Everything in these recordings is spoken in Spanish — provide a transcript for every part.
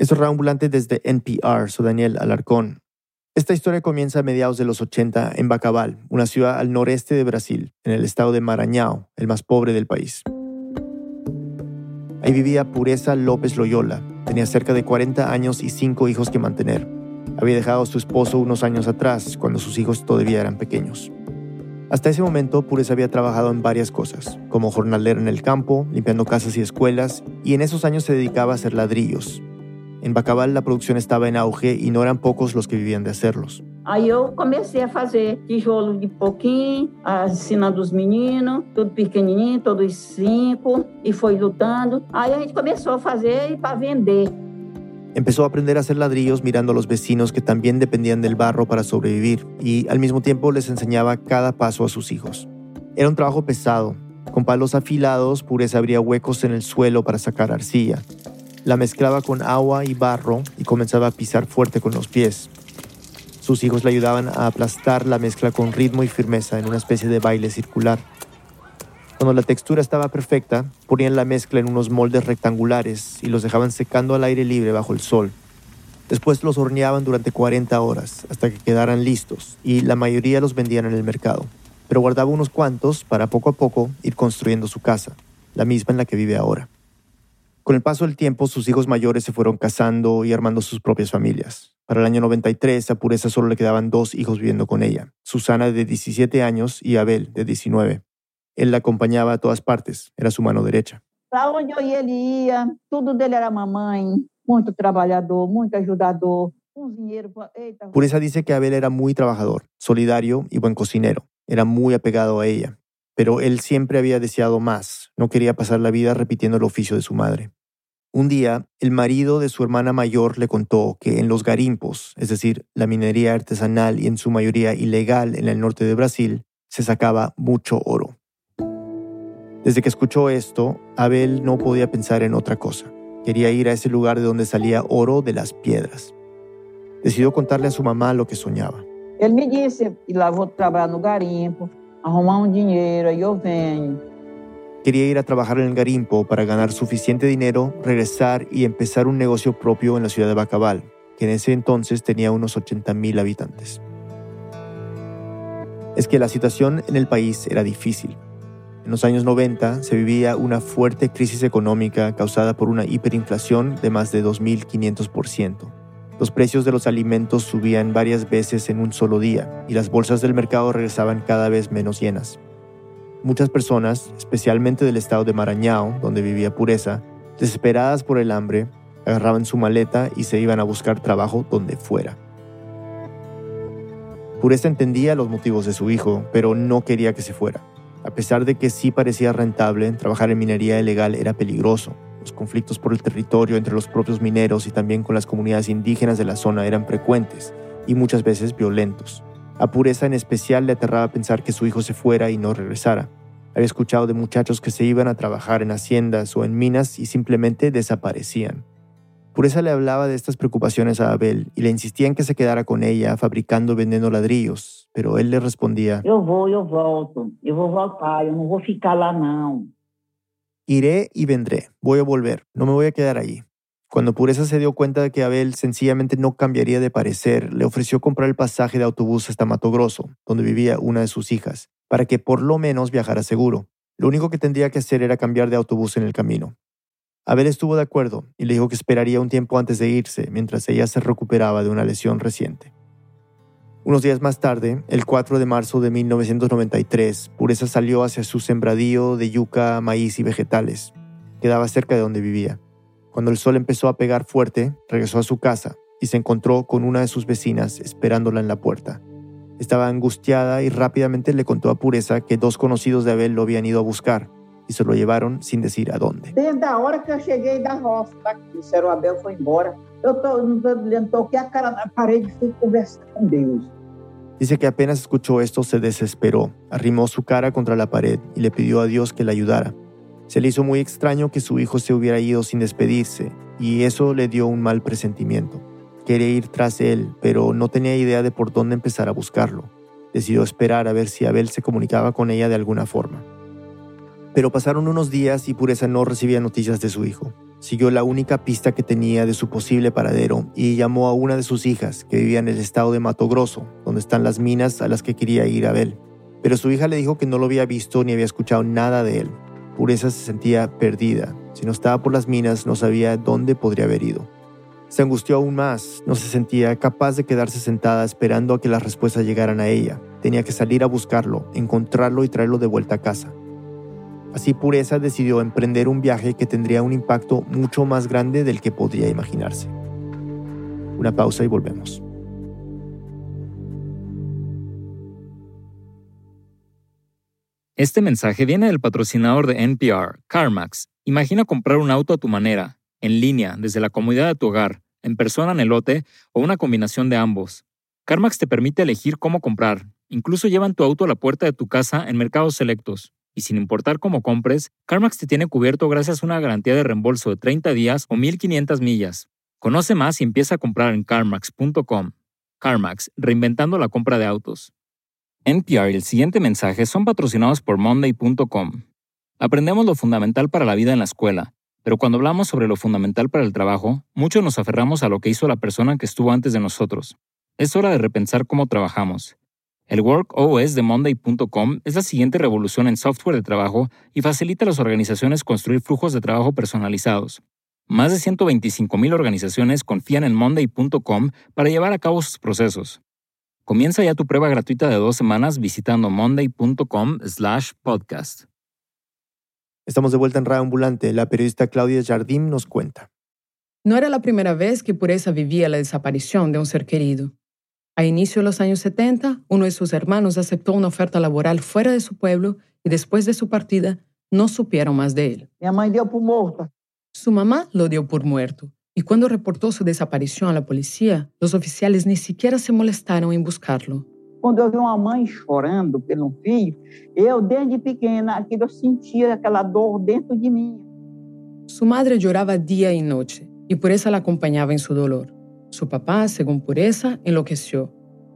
Esto es Ambulante desde NPR, soy Daniel Alarcón. Esta historia comienza a mediados de los 80 en Bacabal, una ciudad al noreste de Brasil, en el estado de Maranhão, el más pobre del país. Ahí vivía Pureza López Loyola. Tenía cerca de 40 años y cinco hijos que mantener. Había dejado a su esposo unos años atrás, cuando sus hijos todavía eran pequeños. Hasta ese momento, Pureza había trabajado en varias cosas, como jornalero en el campo, limpiando casas y escuelas, y en esos años se dedicaba a hacer ladrillos. En Bacabal la producción estaba en auge y no eran pocos los que vivían de hacerlos. Aí eu comecei a fazer tijolo de pouquinho, ensinando os meninos, tudo pequenininho, todos cinco, e foi lutando. Aí a gente começou a fazer para vender. Empezó a aprender a hacer ladrillos mirando a los vecinos que también dependían del barro para sobrevivir y al mismo tiempo les enseñaba cada paso a sus hijos. Era un trabajo pesado. Con palos afilados, Pureza abría huecos en el suelo para sacar arcilla. La mezclaba con agua y barro y comenzaba a pisar fuerte con los pies. Sus hijos le ayudaban a aplastar la mezcla con ritmo y firmeza en una especie de baile circular. Cuando la textura estaba perfecta, ponían la mezcla en unos moldes rectangulares y los dejaban secando al aire libre bajo el sol. Después los horneaban durante 40 horas hasta que quedaran listos y la mayoría los vendían en el mercado. Pero guardaba unos cuantos para poco a poco ir construyendo su casa, la misma en la que vive ahora. Con el paso del tiempo, sus hijos mayores se fueron casando y armando sus propias familias. Para el año 93, a Pureza solo le quedaban dos hijos viviendo con ella, Susana de 17 años y Abel de 19. Él la acompañaba a todas partes, era su mano derecha. Para onde eu ia, ele ia. Tudo dele era mamãe. Muito trabalhador, muito ajudador. Um dinheiro. Pureza dice que Abel era muy trabajador, solidario y buen cocinero. Era muy apegado a ella. Pero él siempre había deseado más. No quería pasar la vida repitiendo el oficio de su madre. Un día, el marido de su hermana mayor le contó que en los garimpos, es decir, la minería artesanal y en su mayoría ilegal en el norte de Brasil, se sacaba mucho oro. Desde que escuchó esto, Abel no podía pensar en otra cosa. Quería ir a ese lugar de donde salía oro de las piedras. Decidió contarle a su mamá lo que soñaba. Ele me disse que lá vou trabalhar no garimpo, arrumar um. Quería ir a trabajar en el garimpo para ganar suficiente dinero, regresar y empezar un negocio propio en la ciudad de Bacabal, que en ese entonces tenía unos 80.000 habitantes. Es que la situación en el país era difícil. En los años 90 se vivía una fuerte crisis económica causada por una hiperinflación de más de 2.500%. Los precios de los alimentos subían varias veces en un solo día y las bolsas del mercado regresaban cada vez menos llenas. Muchas personas, especialmente del estado de Maranhão, donde vivía Pureza, desesperadas por el hambre, agarraban su maleta y se iban a buscar trabajo donde fuera. Pureza entendía los motivos de su hijo, pero no quería que se fuera. A pesar de que sí parecía rentable, trabajar en minería ilegal era peligroso. Los conflictos por el territorio entre los propios mineros y también con las comunidades indígenas de la zona eran frecuentes y muchas veces violentos. A Pureza en especial le aterraba pensar que su hijo se fuera y no regresara. Había escuchado de muchachos que se iban a trabajar en haciendas o en minas y simplemente desaparecían. Pureza le hablaba de estas preocupaciones a Abel y le insistía en que se quedara con ella fabricando vendiendo ladrillos, pero él le respondía, Eu vou, eu volto. Eu vou voltar, eu não vou ficar lá não. Iré y vendré, voy a volver, no me voy a quedar allí. Cuando Pureza se dio cuenta de que Abel sencillamente no cambiaría de parecer, le ofreció comprar el pasaje de autobús hasta Mato Grosso, donde vivía una de sus hijas, para que por lo menos viajara seguro. Lo único que tendría que hacer era cambiar de autobús en el camino. Abel estuvo de acuerdo y le dijo que esperaría un tiempo antes de irse, mientras ella se recuperaba de una lesión reciente. Unos días más tarde, el 4 de marzo de 1993, Pureza salió hacia su sembradío de yuca, maíz y vegetales. Quedaba cerca de donde vivía. Cuando el sol empezó a pegar fuerte, regresó a su casa y se encontró con una de sus vecinas esperándola en la puerta. Estaba angustiada y rápidamente le contó a Pureza que dos conocidos de Abel lo habían ido a buscar y se lo llevaron sin decir a dónde. Desde a hora que cheguei da roça, o Abel foi embora. Eu. Dice que apenas escuchó esto se desesperó, arrimó su cara contra la pared y le pidió a Dios que la ayudara. Se le hizo muy extraño que su hijo se hubiera ido sin despedirse, y eso le dio un mal presentimiento. Quería ir tras él, pero no tenía idea de por dónde empezar a buscarlo. Decidió esperar a ver si Abel se comunicaba con ella de alguna forma. Pero pasaron unos días y Pureza no recibía noticias de su hijo. Siguió la única pista que tenía de su posible paradero y llamó a una de sus hijas, que vivía en el estado de Mato Grosso, donde están las minas a las que quería ir Abel. Pero su hija le dijo que no lo había visto ni había escuchado nada de él. Pureza se sentía perdida. Si no estaba por las minas, no sabía dónde podría haber ido. Se angustió aún más, no se sentía capaz de quedarse sentada esperando a que las respuestas llegaran a ella. Tenía que salir a buscarlo, encontrarlo y traerlo de vuelta a casa. Así Pureza decidió emprender un viaje que tendría un impacto mucho más grande del que podría imaginarse. Una pausa y volvemos. Este mensaje viene del patrocinador de NPR, CarMax. Imagina comprar un auto a tu manera en línea, desde la comodidad de tu hogar, en persona en el lote o una combinación de ambos. CarMax te permite elegir cómo comprar. Incluso llevan tu auto a la puerta de tu casa en mercados selectos. Y sin importar cómo compres, CarMax te tiene cubierto gracias a una garantía de reembolso de 30 días o 1500 millas. Conoce más y empieza a comprar en carmax.com. CarMax, reinventando la compra de autos. NPR y el siguiente mensaje son patrocinados por Monday.com. Aprendemos lo fundamental para la vida en la escuela pero cuando hablamos sobre lo fundamental para el trabajo, muchos nos aferramos a lo que hizo la persona que estuvo antes de nosotros. Es hora de repensar cómo trabajamos. El Work OS de Monday.com es la siguiente revolución en software de trabajo y facilita a las organizaciones construir flujos de trabajo personalizados. Más de 125.000 organizaciones confían en Monday.com para llevar a cabo sus procesos. Comienza ya tu prueba gratuita de dos semanas visitando monday.com/podcast. Estamos de vuelta en Radio Ambulante. La periodista Claudia Jardim nos cuenta. No era la primera vez que Pureza vivía la desaparición de un ser querido. A inicio de los años 70, uno de sus hermanos aceptó una oferta laboral fuera de su pueblo y después de su partida no supieron más de él. Mi mamá dio por muerto. Su mamá lo dio por muerto y cuando reportó su desaparición a la policía, los oficiales ni siquiera se molestaron en buscarlo. Quando eu vi uma mãe chorando pelo filho, eu, desde pequena, aquilo, eu sentia aquela dor dentro de mim. Su madre lloraba día y noche y Pureza la acompañaba en su dolor. Su papá, según Pureza, enloqueció.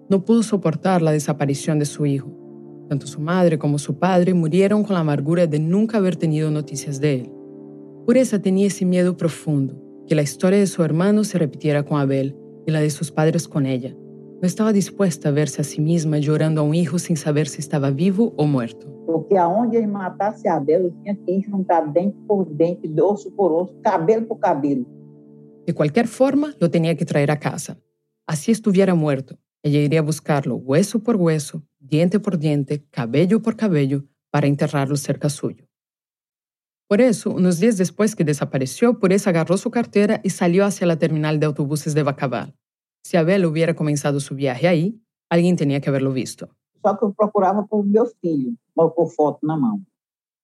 No pudo soportar la desaparición de su hijo. Tanto su madre como su padre murieron con la amargura de nunca haber tenido noticias de él. Pureza tenía ese miedo profundo, que la historia de su hermano se repitiera con Abel y la de sus padres con ella. No estaba dispuesta a verse a sí misma llorando a un hijo sin saber si estaba vivo o muerto. Porque aonde ele matasse Abel, eu tinha que ir juntar dente por dente, osso por osso, cabelo por cabelo. De cualquier forma, lo tenía que traer a casa. Así estuviera muerto. Ella iría a buscarlo hueso por hueso, diente por diente, cabello por cabello, para enterrarlo cerca suyo. Por eso, unos días después que desapareció, Pureza agarró su cartera y salió hacia la terminal de autobuses de Bacabal. Si Abel hubiera comenzado su viaje ahí, alguien tenía que haberlo visto. Só que eu procurava por meu filho, com foto na mão.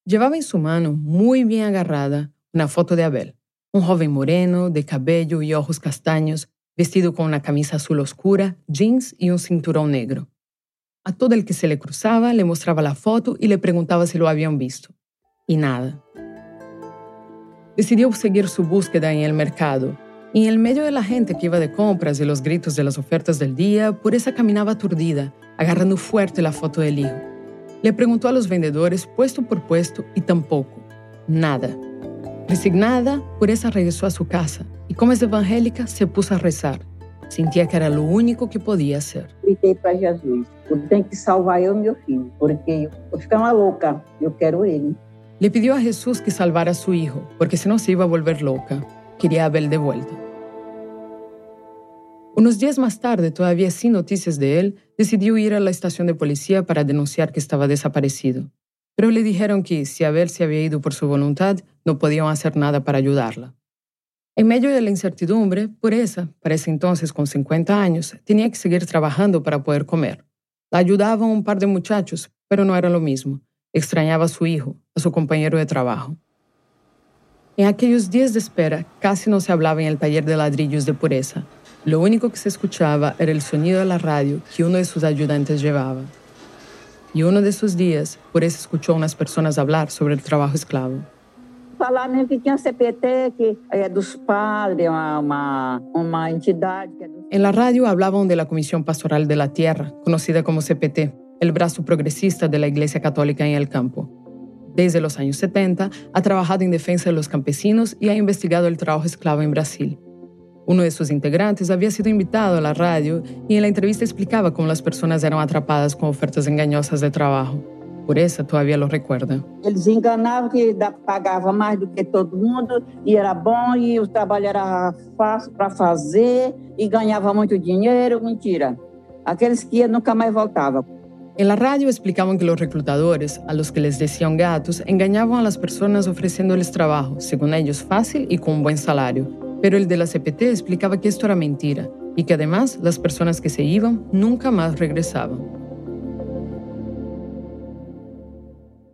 Llevaba en su mano, muy bien agarrada, una foto de Abel, un joven moreno, de cabello y ojos castaños, vestido con una camisa azul oscura, jeans y un cinturón negro. A todo el que se le cruzaba le mostraba la foto y le preguntaba si lo habían visto. Y nada. Decidió seguir su búsqueda en el mercado y en el medio de la gente que iba de compras y los gritos de las ofertas del día, Pureza caminaba aturdida, agarrando fuerte la foto del hijo. Le preguntó a los vendedores puesto por puesto y tampoco. Nada. Resignada, Pureza regresó a su casa y como es evangélica, se puso a rezar. Sentía que era lo único que podía hacer. Gritei para tenho que salvar e meu filho, porque vou ficar uma louca, eu quero ele. Le pidió a Jesús que salvara a su hijo, porque si no se iba a volver loca. Quería a Abel de vuelta. Unos días más tarde, todavía sin noticias de él, decidió ir a la estación de policía para denunciar que estaba desaparecido. Pero le dijeron que si Abel se había ido por su voluntad, no podían hacer nada para ayudarla. En medio de la incertidumbre, Pureza, para ese entonces con 50 años, tenía que seguir trabajando para poder comer. La ayudaban un par de muchachos, pero no era lo mismo. Extrañaba a su hijo, a su compañero de trabajo. En aquellos días de espera casi no se hablaba en el taller de ladrillos de pureza. Lo único que se escuchaba era el sonido de la radio que uno de sus ayudantes llevaba. Y uno de esos días, Pureza escuchó a unas personas hablar sobre el trabajo esclavo. Falaram que tinha CPT, que é dos padres, uma, uma, entidade. En la radio hablaban de la Comisión Pastoral de la Tierra, conocida como CPT, el brazo progresista de la Iglesia Católica en el campo. Desde los años 70 ha trabajado en defensa de los campesinos y ha investigado el trabajo esclavo en Brasil. Uno de sus integrantes había sido invitado a la radio y en la entrevista explicaba cómo las personas eran atrapadas con ofertas engañosas de trabajo. Por eso todavía lo recuerda. Eles enganavam que pagavam mais do que todo mundo e era bom e o trabalho era fácil para fazer e ganhava muito dinheiro. Mentira. Aqueles que nunca mais voltavam. En la radio explicaban que los reclutadores, a los que les decían gatos, engañaban a las personas ofreciéndoles trabajo, según ellos fácil y con un buen salario. Pero el de la CPT explicaba que esto era mentira y que además las personas que se iban nunca más regresaban.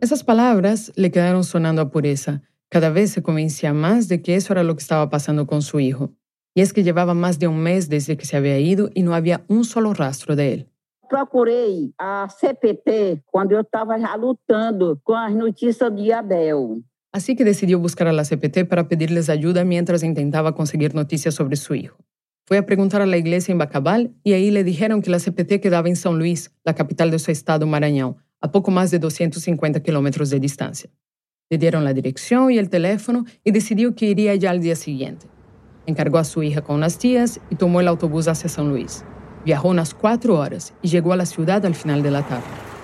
Esas palabras le quedaron sonando a pureza. Cada vez se convencía más de que eso era lo que estaba pasando con su hijo. Y es que llevaba más de un mes desde que se había ido y no había un solo rastro de él. procurei a CPT quando eu estava já lutando com as notícias de Abel. Así que decidió buscar a la CPT para pedirles ayuda mientras intentaba conseguir noticias sobre su hijo. Fue a preguntar a la iglesia en Bacabal y ahí le dijeron que la CPT quedaba en São Luís, la capital de su estado Maranhão, a poco más de 250 kilómetros de distancia. Le dieron la dirección y el teléfono y decidió que iría ya al día siguiente. Encargó a su hija con unas tías y tomó el autobús hacia São Luís. Viajó unas cuatro horas y llegó a la ciudad al final de la tarde.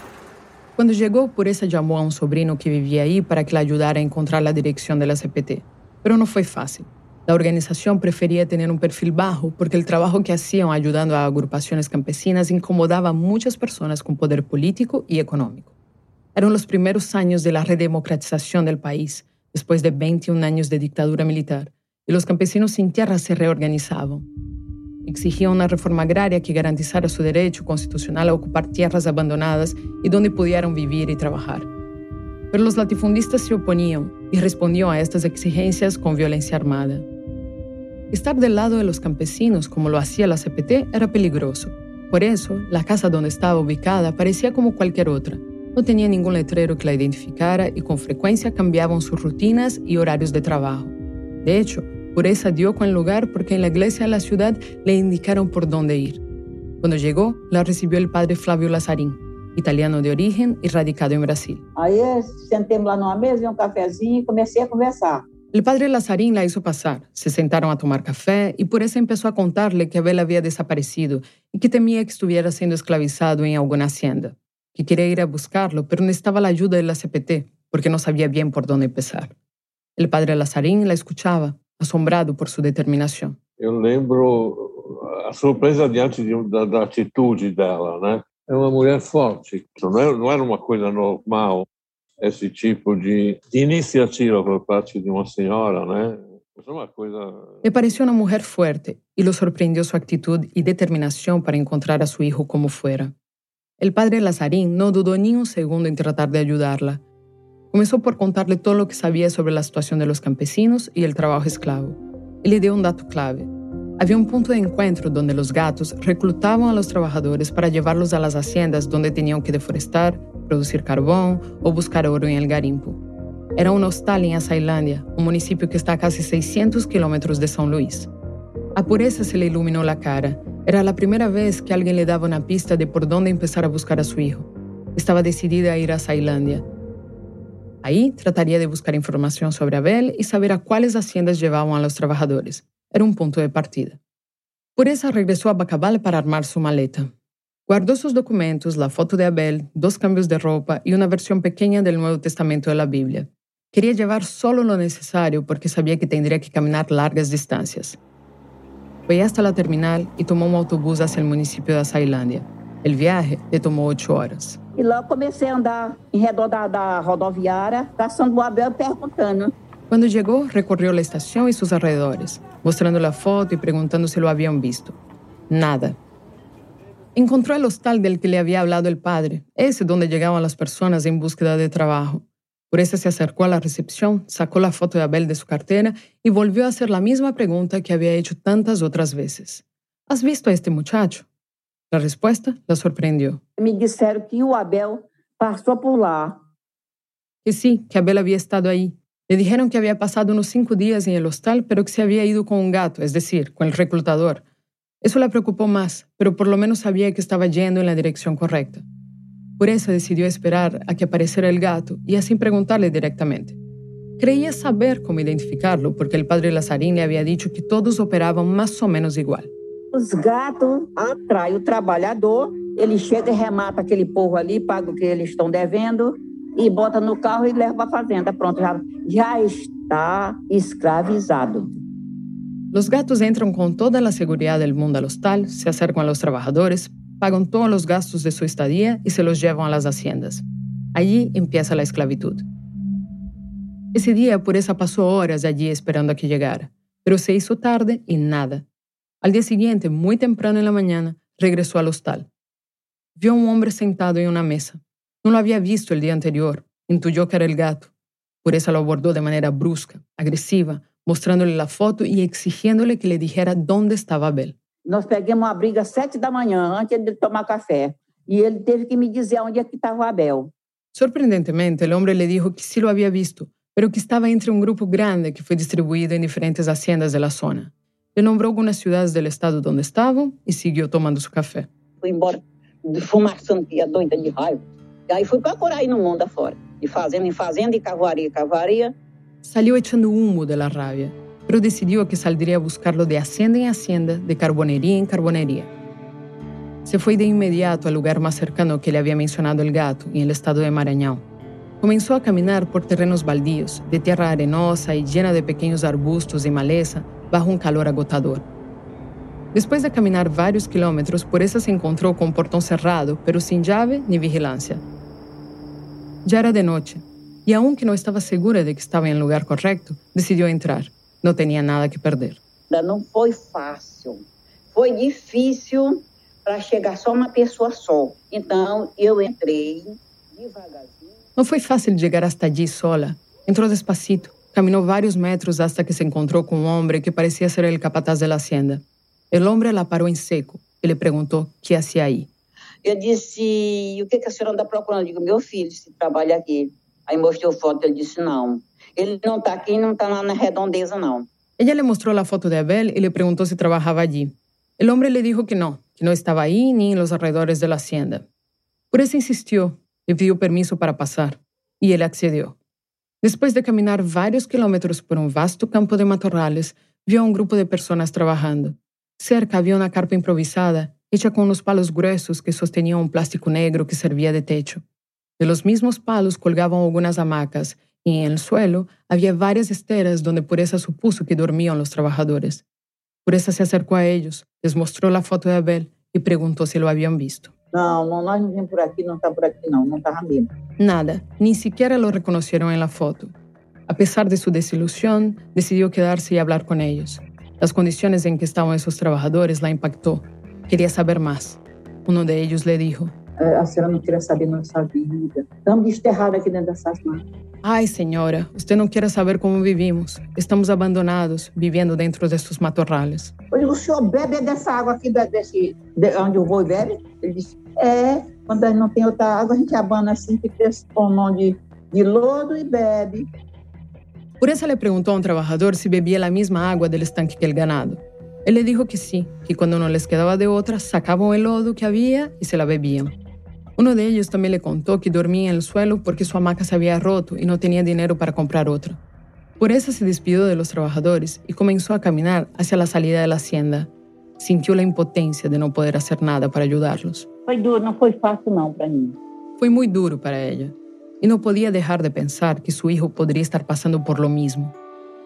Cuando llegó, Pureza llamó a un sobrino que vivía ahí para que le ayudara a encontrar la dirección de la CPT. Pero no fue fácil. La organización prefería tener un perfil bajo porque el trabajo que hacían ayudando a agrupaciones campesinas incomodaba a muchas personas con poder político y económico. Eran los primeros años de la redemocratización del país, después de 21 años de dictadura militar, y los campesinos sin tierra se reorganizaban. Exigía una reforma agraria que garantizara su derecho constitucional a ocupar tierras abandonadas y donde pudieran vivir y trabajar. Pero los latifundistas se oponían y respondían a estas exigencias con violencia armada. Estar del lado de los campesinos, como lo hacía la CPT, era peligroso. Por eso, la casa donde estaba ubicada parecía como cualquier otra. No tenía ningún letrero que la identificara y con frecuencia cambiaban sus rutinas y horarios de trabajo. De hecho, Pureza dio con el lugar porque en la iglesia de la ciudad le indicaron por dónde ir. Cuando llegó, la recibió el padre Flavio Lazarín, italiano de origen y radicado en Brasil. Aí sentemos lá numa mesa, um cafezinho e comecei a conversar. El padre Lazarín la hizo pasar, se sentaron a tomar café y Pureza empezó a contarle que Abel había desaparecido y que temía que estuviera siendo esclavizado en alguna hacienda, que quería ir a buscarlo, pero necesitaba la ayuda de la CPT porque no sabía bien por dónde empezar. El padre Lazarín la escuchaba, assombrado por sua determinação. Eu lembro a surpresa diante de, da, da, atitude dela, né? É uma mulher forte. Não era, não era uma coisa normal esse tipo de, de iniciativa por parte de uma senhora, né? É uma coisa... Me pareció uma mulher forte e lo sorprendió sua atitude e determinação para encontrar a seu filho como fuera. El padre Lazarín no dudó ni un segundo en tratar de ayudarla. Comenzó por contarle todo lo que sabía sobre la situación de los campesinos y el trabajo esclavo. Y le dio un dato clave. Había un punto de encuentro donde los gatos reclutaban a los trabajadores para llevarlos a las haciendas donde tenían que deforestar, producir carbón o buscar oro en el garimpo. Era un hostal en Açailândia, un municipio que está a casi 600 kilómetros de São Luís. A pureza se le iluminó la cara. Era la primera vez que alguien le daba una pista de por dónde empezar a buscar a su hijo. Estaba decidida a ir a Açailândia Ahí trataría de buscar información sobre Abel y saber a cuáles haciendas llevaban a los trabajadores. Era un punto de partida. Por eso regresó a Bacabal para armar su maleta. Guardó sus documentos, la foto de Abel, dos cambios de ropa y una versión pequeña del Nuevo Testamento de la Biblia. Quería llevar solo lo necesario porque sabía que tendría que caminar largas distancias. Fue hasta la terminal y tomó un autobús hacia el municipio de Açailândia. El viaje le tomó ocho horas. E lá comecei a andar em redor da, da rodoviária, caçando o Abel perguntando. Cuando llegó, recorrió la estación y sus alrededores, mostrando la foto y preguntando si lo habían visto. Nada. Encontró el hostal del que le había hablado el padre, ese donde llegaban las personas en búsqueda de trabajo. Por eso se acercó a la recepción, sacó la foto de Abel de su cartera y volvió a hacer la misma pregunta que había hecho tantas otras veces. ¿Has visto a este muchacho? La respuesta la sorprendió. Me disseram que o Abel passou por lá. Que sí, que Abel había estado ahí. Le dijeron que había pasado unos cinco días en el hostal, pero que se había ido con un gato, es decir, con el reclutador. Eso la preocupó más, pero por lo menos sabía que estaba yendo en la dirección correcta. Por eso decidió esperar a que apareciera el gato y así preguntarle directamente. Creía saber cómo identificarlo porque el padre Lazarín le había dicho que todos operaban más o menos igual. Os gatos atraem o trabalhador, ele chega e remata aquele povo ali, paga o que eles estão devendo e bota no carro e leva para a fazenda. Pronto, já, já está escravizado. Los gatos entran con toda la seguridad del mundo al hostal, se acercan a los trabajadores, pagan todos los gastos de su estadía y se los llevan a las haciendas. Allí empieza la esclavitud. Ese día Pureza pasó horas allí esperando a que llegara, pero se hizo tarde y nada. Al día siguiente, muy temprano en la mañana, regresó al hostal. Vio a un hombre sentado en una mesa. No lo había visto el día anterior. Intuyó que era el gato. Pureza lo abordó de manera brusca, agresiva, mostrándole la foto y exigiéndole que le dijera dónde estaba Abel. Nós pegamos uma briga às sete da manhã, antes de tomar café. E ele teve que me dizer onde é que estava Abel. Sorprendentemente, el hombre le dijo que sí lo había visto, pero que estaba entre un grupo grande que fue distribuido en diferentes haciendas de la zona. Le nombró algunas ciudades del estado donde estaba y siguió tomando su café. Fui embora fumaçando, que doida de raiva. E aí fui procurar aí no mundo afora. De fazenda em fazenda, e cavaria em cavaria. Salió echando humo de la rabia, pero decidió que saldría a buscarlo de hacienda en hacienda, de carbonería en carbonería. Se fue de inmediato al lugar más cercano que le había mencionado el gato, en el estado de Maranhão. Comenzó a caminar por terrenos baldíos, de tierra arenosa y llena de pequeños arbustos y maleza, bajo un calor agotador. Después de caminar varios kilómetros, por eso se encontró con un portón cerrado, pero sin llave ni vigilancia. Ya era de noche, y aunque no estaba segura de que estaba en el lugar correcto, decidió entrar. No tenía nada que perder. Não foi fácil. Foi difícil para chegar só uma pessoa só. Então eu entrei devagarzinho. No fue fácil llegar hasta allí sola. Entró despacito, caminó varios metros hasta que se encontró con un hombre que parecía ser el capataz de la hacienda. El hombre la paró en seco y le preguntó qué hacía ahí. Eu disse, e o que, que a senhora anda procurando? Eu digo, meu filho, se trabalha aqui. Aí mostrou foto, ele disse, não. Ele não está aqui, não está lá na redondeza, não. Ella le mostró la foto de Abel y le preguntó si trabajaba allí. El hombre le dijo que no, que no estaba ahí ni en los alrededores de la hacienda. Por eso insistió, le pidió permiso para pasar, y él accedió. Después de caminar varios kilómetros por un vasto campo de matorrales, vio a un grupo de personas trabajando. Cerca había una carpa improvisada, hecha con unos palos gruesos que sostenían un plástico negro que servía de techo. De los mismos palos colgaban algunas hamacas y en el suelo había varias esteras donde Pureza supuso que dormían los trabajadores. Pureza se acercó a ellos, les mostró la foto de Abel y preguntó si lo habían visto. Não, não, nós não viemos por aqui, não está por aqui, não. Não estava mesmo. Nada, ni siquiera lo reconocieron en la foto. A pesar de su desilusión, decidió quedarse y hablar con ellos. Las condiciones en que estaban esos trabajadores la impactó. Quería saber más. Uno de ellos le dijo, É, A senhora não queria saber nossa vida. Estamos desterrados aqui dentro dessas máquinas. Ay, señora, usted no quiere saber cómo vivimos. Estamos abandonados, viviendo dentro de estos matorrales. Eu digo, o senhor bebe dessa água aqui, desse, de onde eu vou e bebe? Ele disse, é, quando não tem outra água, a gente abana assim, pulmão de, lodo e bebe. Le preguntó a un trabajador si bebía la misma agua del estanque que el ganado. Él le dijo que sí, que cuando no les quedaba de otra, sacaban el lodo que había y se la bebían. Uno de ellos también le contó que dormía en el suelo porque su hamaca se había roto y no tenía dinero para comprar otra. Pureza se despidió de los trabajadores y comenzó a caminar hacia la salida de la hacienda. Sintió la impotencia de no poder hacer nada para ayudarlos. Foi duro, não foi fácil não para mim. Fue muy duro para ella y no podía dejar de pensar que su hijo podría estar pasando por lo mismo.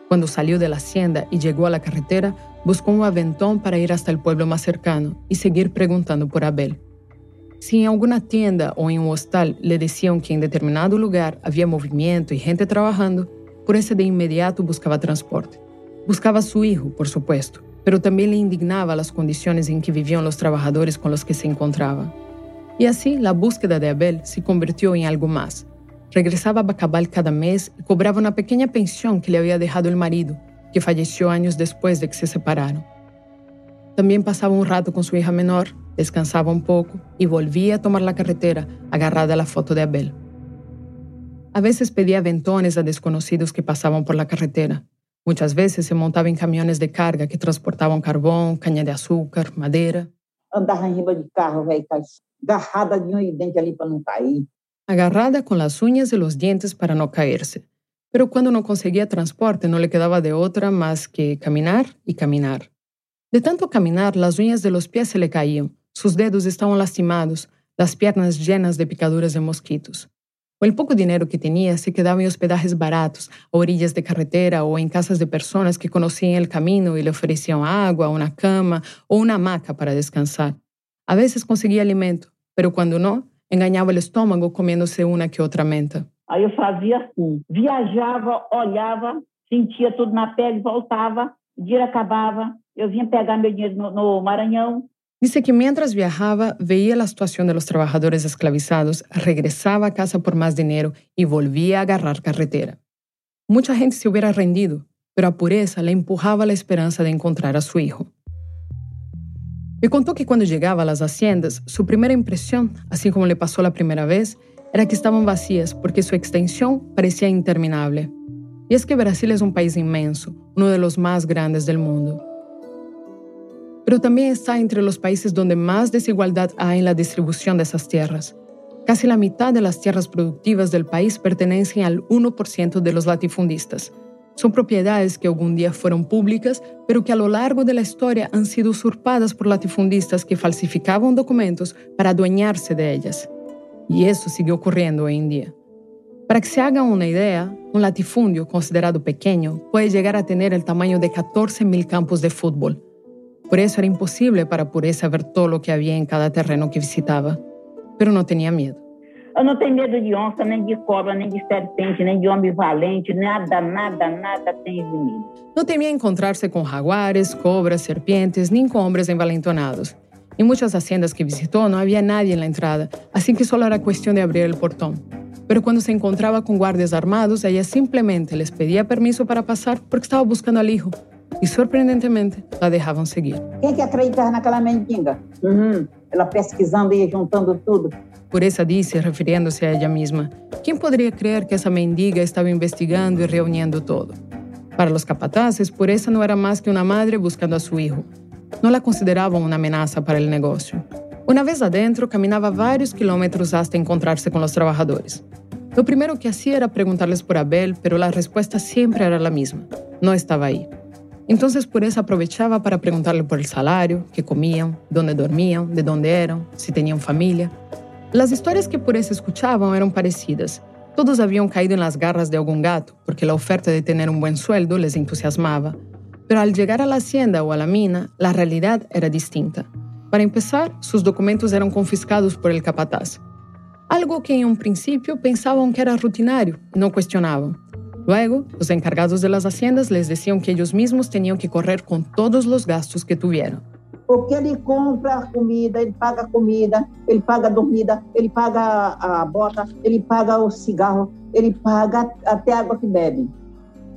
Cuando salió de la hacienda y llegó a la carretera, buscó un aventón para ir hasta el pueblo más cercano y seguir preguntando por Abel. Si en alguna tienda o en un hostal le decían que en determinado lugar había movimiento y gente trabajando, por ese de inmediato buscaba transporte. Buscaba a su hijo, por supuesto, pero también le indignaba las condiciones en que vivían los trabajadores con los que se encontraba. Y así la búsqueda de Abel se convirtió en algo más. Regresaba a Bacabal cada mes y cobraba una pequeña pensión que le había dejado el marido, que falleció años después de que se separaron. También pasaba un rato con su hija menor, descansaba un poco y volvía a tomar la carretera agarrada a la foto de Abel. A veces pedía aventones a desconocidos que pasaban por la carretera. Muchas veces se montaba en camiones de carga que transportaban carbón, caña de azúcar, madera. andava em riba de carro, velho, agarrada de um dente ali para não cair. Agarrada con las uñas de los dientes para no caerse. Pero cuando no conseguía transporte no le quedaba de otra más que caminar y caminar. De tanto caminar, las uñas de los pies se le caían, sus dedos estaban lastimados, las piernas llenas de picaduras de mosquitos. O el poco dinero que tenía se quedaba en hospedajes baratos, orillas de carretera o en casas de personas que conocían el camino y le ofrecían agua, una cama o una hamaca para descansar. A veces conseguía alimento, pero cuando no, engañaba el estómago comiéndose una que otra menta. Aí eu fazia assim, viajava, olhava, sentia tudo na pele, voltava, o dia acabava, eu vinha pegar meu dinheiro no, no Maranhão, Dice que mientras viajaba veía la situación de los trabajadores esclavizados, regresaba a casa por más dinero y volvía a agarrar carretera. Mucha gente se hubiera rendido, pero a pureza le empujaba la esperanza de encontrar a su hijo. Me contó que cuando llegaba a las haciendas, su primera impresión, así como le pasó la primera vez, era que estaban vacías porque su extensión parecía interminable. Y es que Brasil es un país inmenso, uno de los más grandes del mundo pero también está entre los países donde más desigualdad hay en la distribución de esas tierras. Casi la mitad de las tierras productivas del país pertenecen al 1% de los latifundistas. Son propiedades que algún día fueron públicas, pero que a lo largo de la historia han sido usurpadas por latifundistas que falsificaban documentos para adueñarse de ellas. Y eso sigue ocurriendo hoy en día. Para que se hagan una idea, un latifundio considerado pequeño puede llegar a tener el tamaño de 14.000 campos de fútbol, por eso era imposible para Pureza ver todo lo que había en cada terreno que visitaba. Pero no tenía miedo. Eu não tenho medo de onça, nem de cobra, nem de serpente, nem de homem valente, nada, nada, nada tem de mim. No temía encontrarse con jaguares, cobras, serpientes, ni con hombres envalentonados. En muchas haciendas que visitó no había nadie en la entrada, así que solo era cuestión de abrir el portón. Pero cuando se encontraba con guardias armados, ella simplemente les pedía permiso para pasar porque estaba buscando al hijo, e, surpreendentemente, la dejavam seguir. Quem que acreditava naquela mendiga? Uhum. Ela pesquisando e juntando tudo. Por essa disse, refiriendo-se a ella misma, quem poderia crer que essa mendiga estava investigando e reuniendo todo? Para os capataces, por essa não era mais que uma madre buscando a seu hijo. Não la consideravam uma ameaça para o negócio. Uma vez adentro, caminhava vários quilômetros hasta encontrar-se com os trabalhadores. Lo primeiro que hacía era preguntarles por Abel, pero la respuesta siempre era la misma. No estaba ahí. Entonces Pureza aprovechaba para preguntarle por el salario, qué comían, dónde dormían, de dónde eran, si tenían familia. Las historias que Pureza escuchaban eran parecidas. Todos habían caído en las garras de algún gato, porque la oferta de tener un buen sueldo les entusiasmaba. Pero al llegar a la hacienda o a la mina, la realidad era distinta. Para empezar, sus documentos eran confiscados por el capataz. Algo que en un principio pensaban que era rutinario no cuestionaban. Luego, los encargados de las haciendas les decían que ellos mismos tenían que correr con todos los gastos que tuvieran. Porque ele compra comida, ele paga comida, ele paga dormida, ele paga a bota, ele paga o cigarro, ele paga até a água que bebe.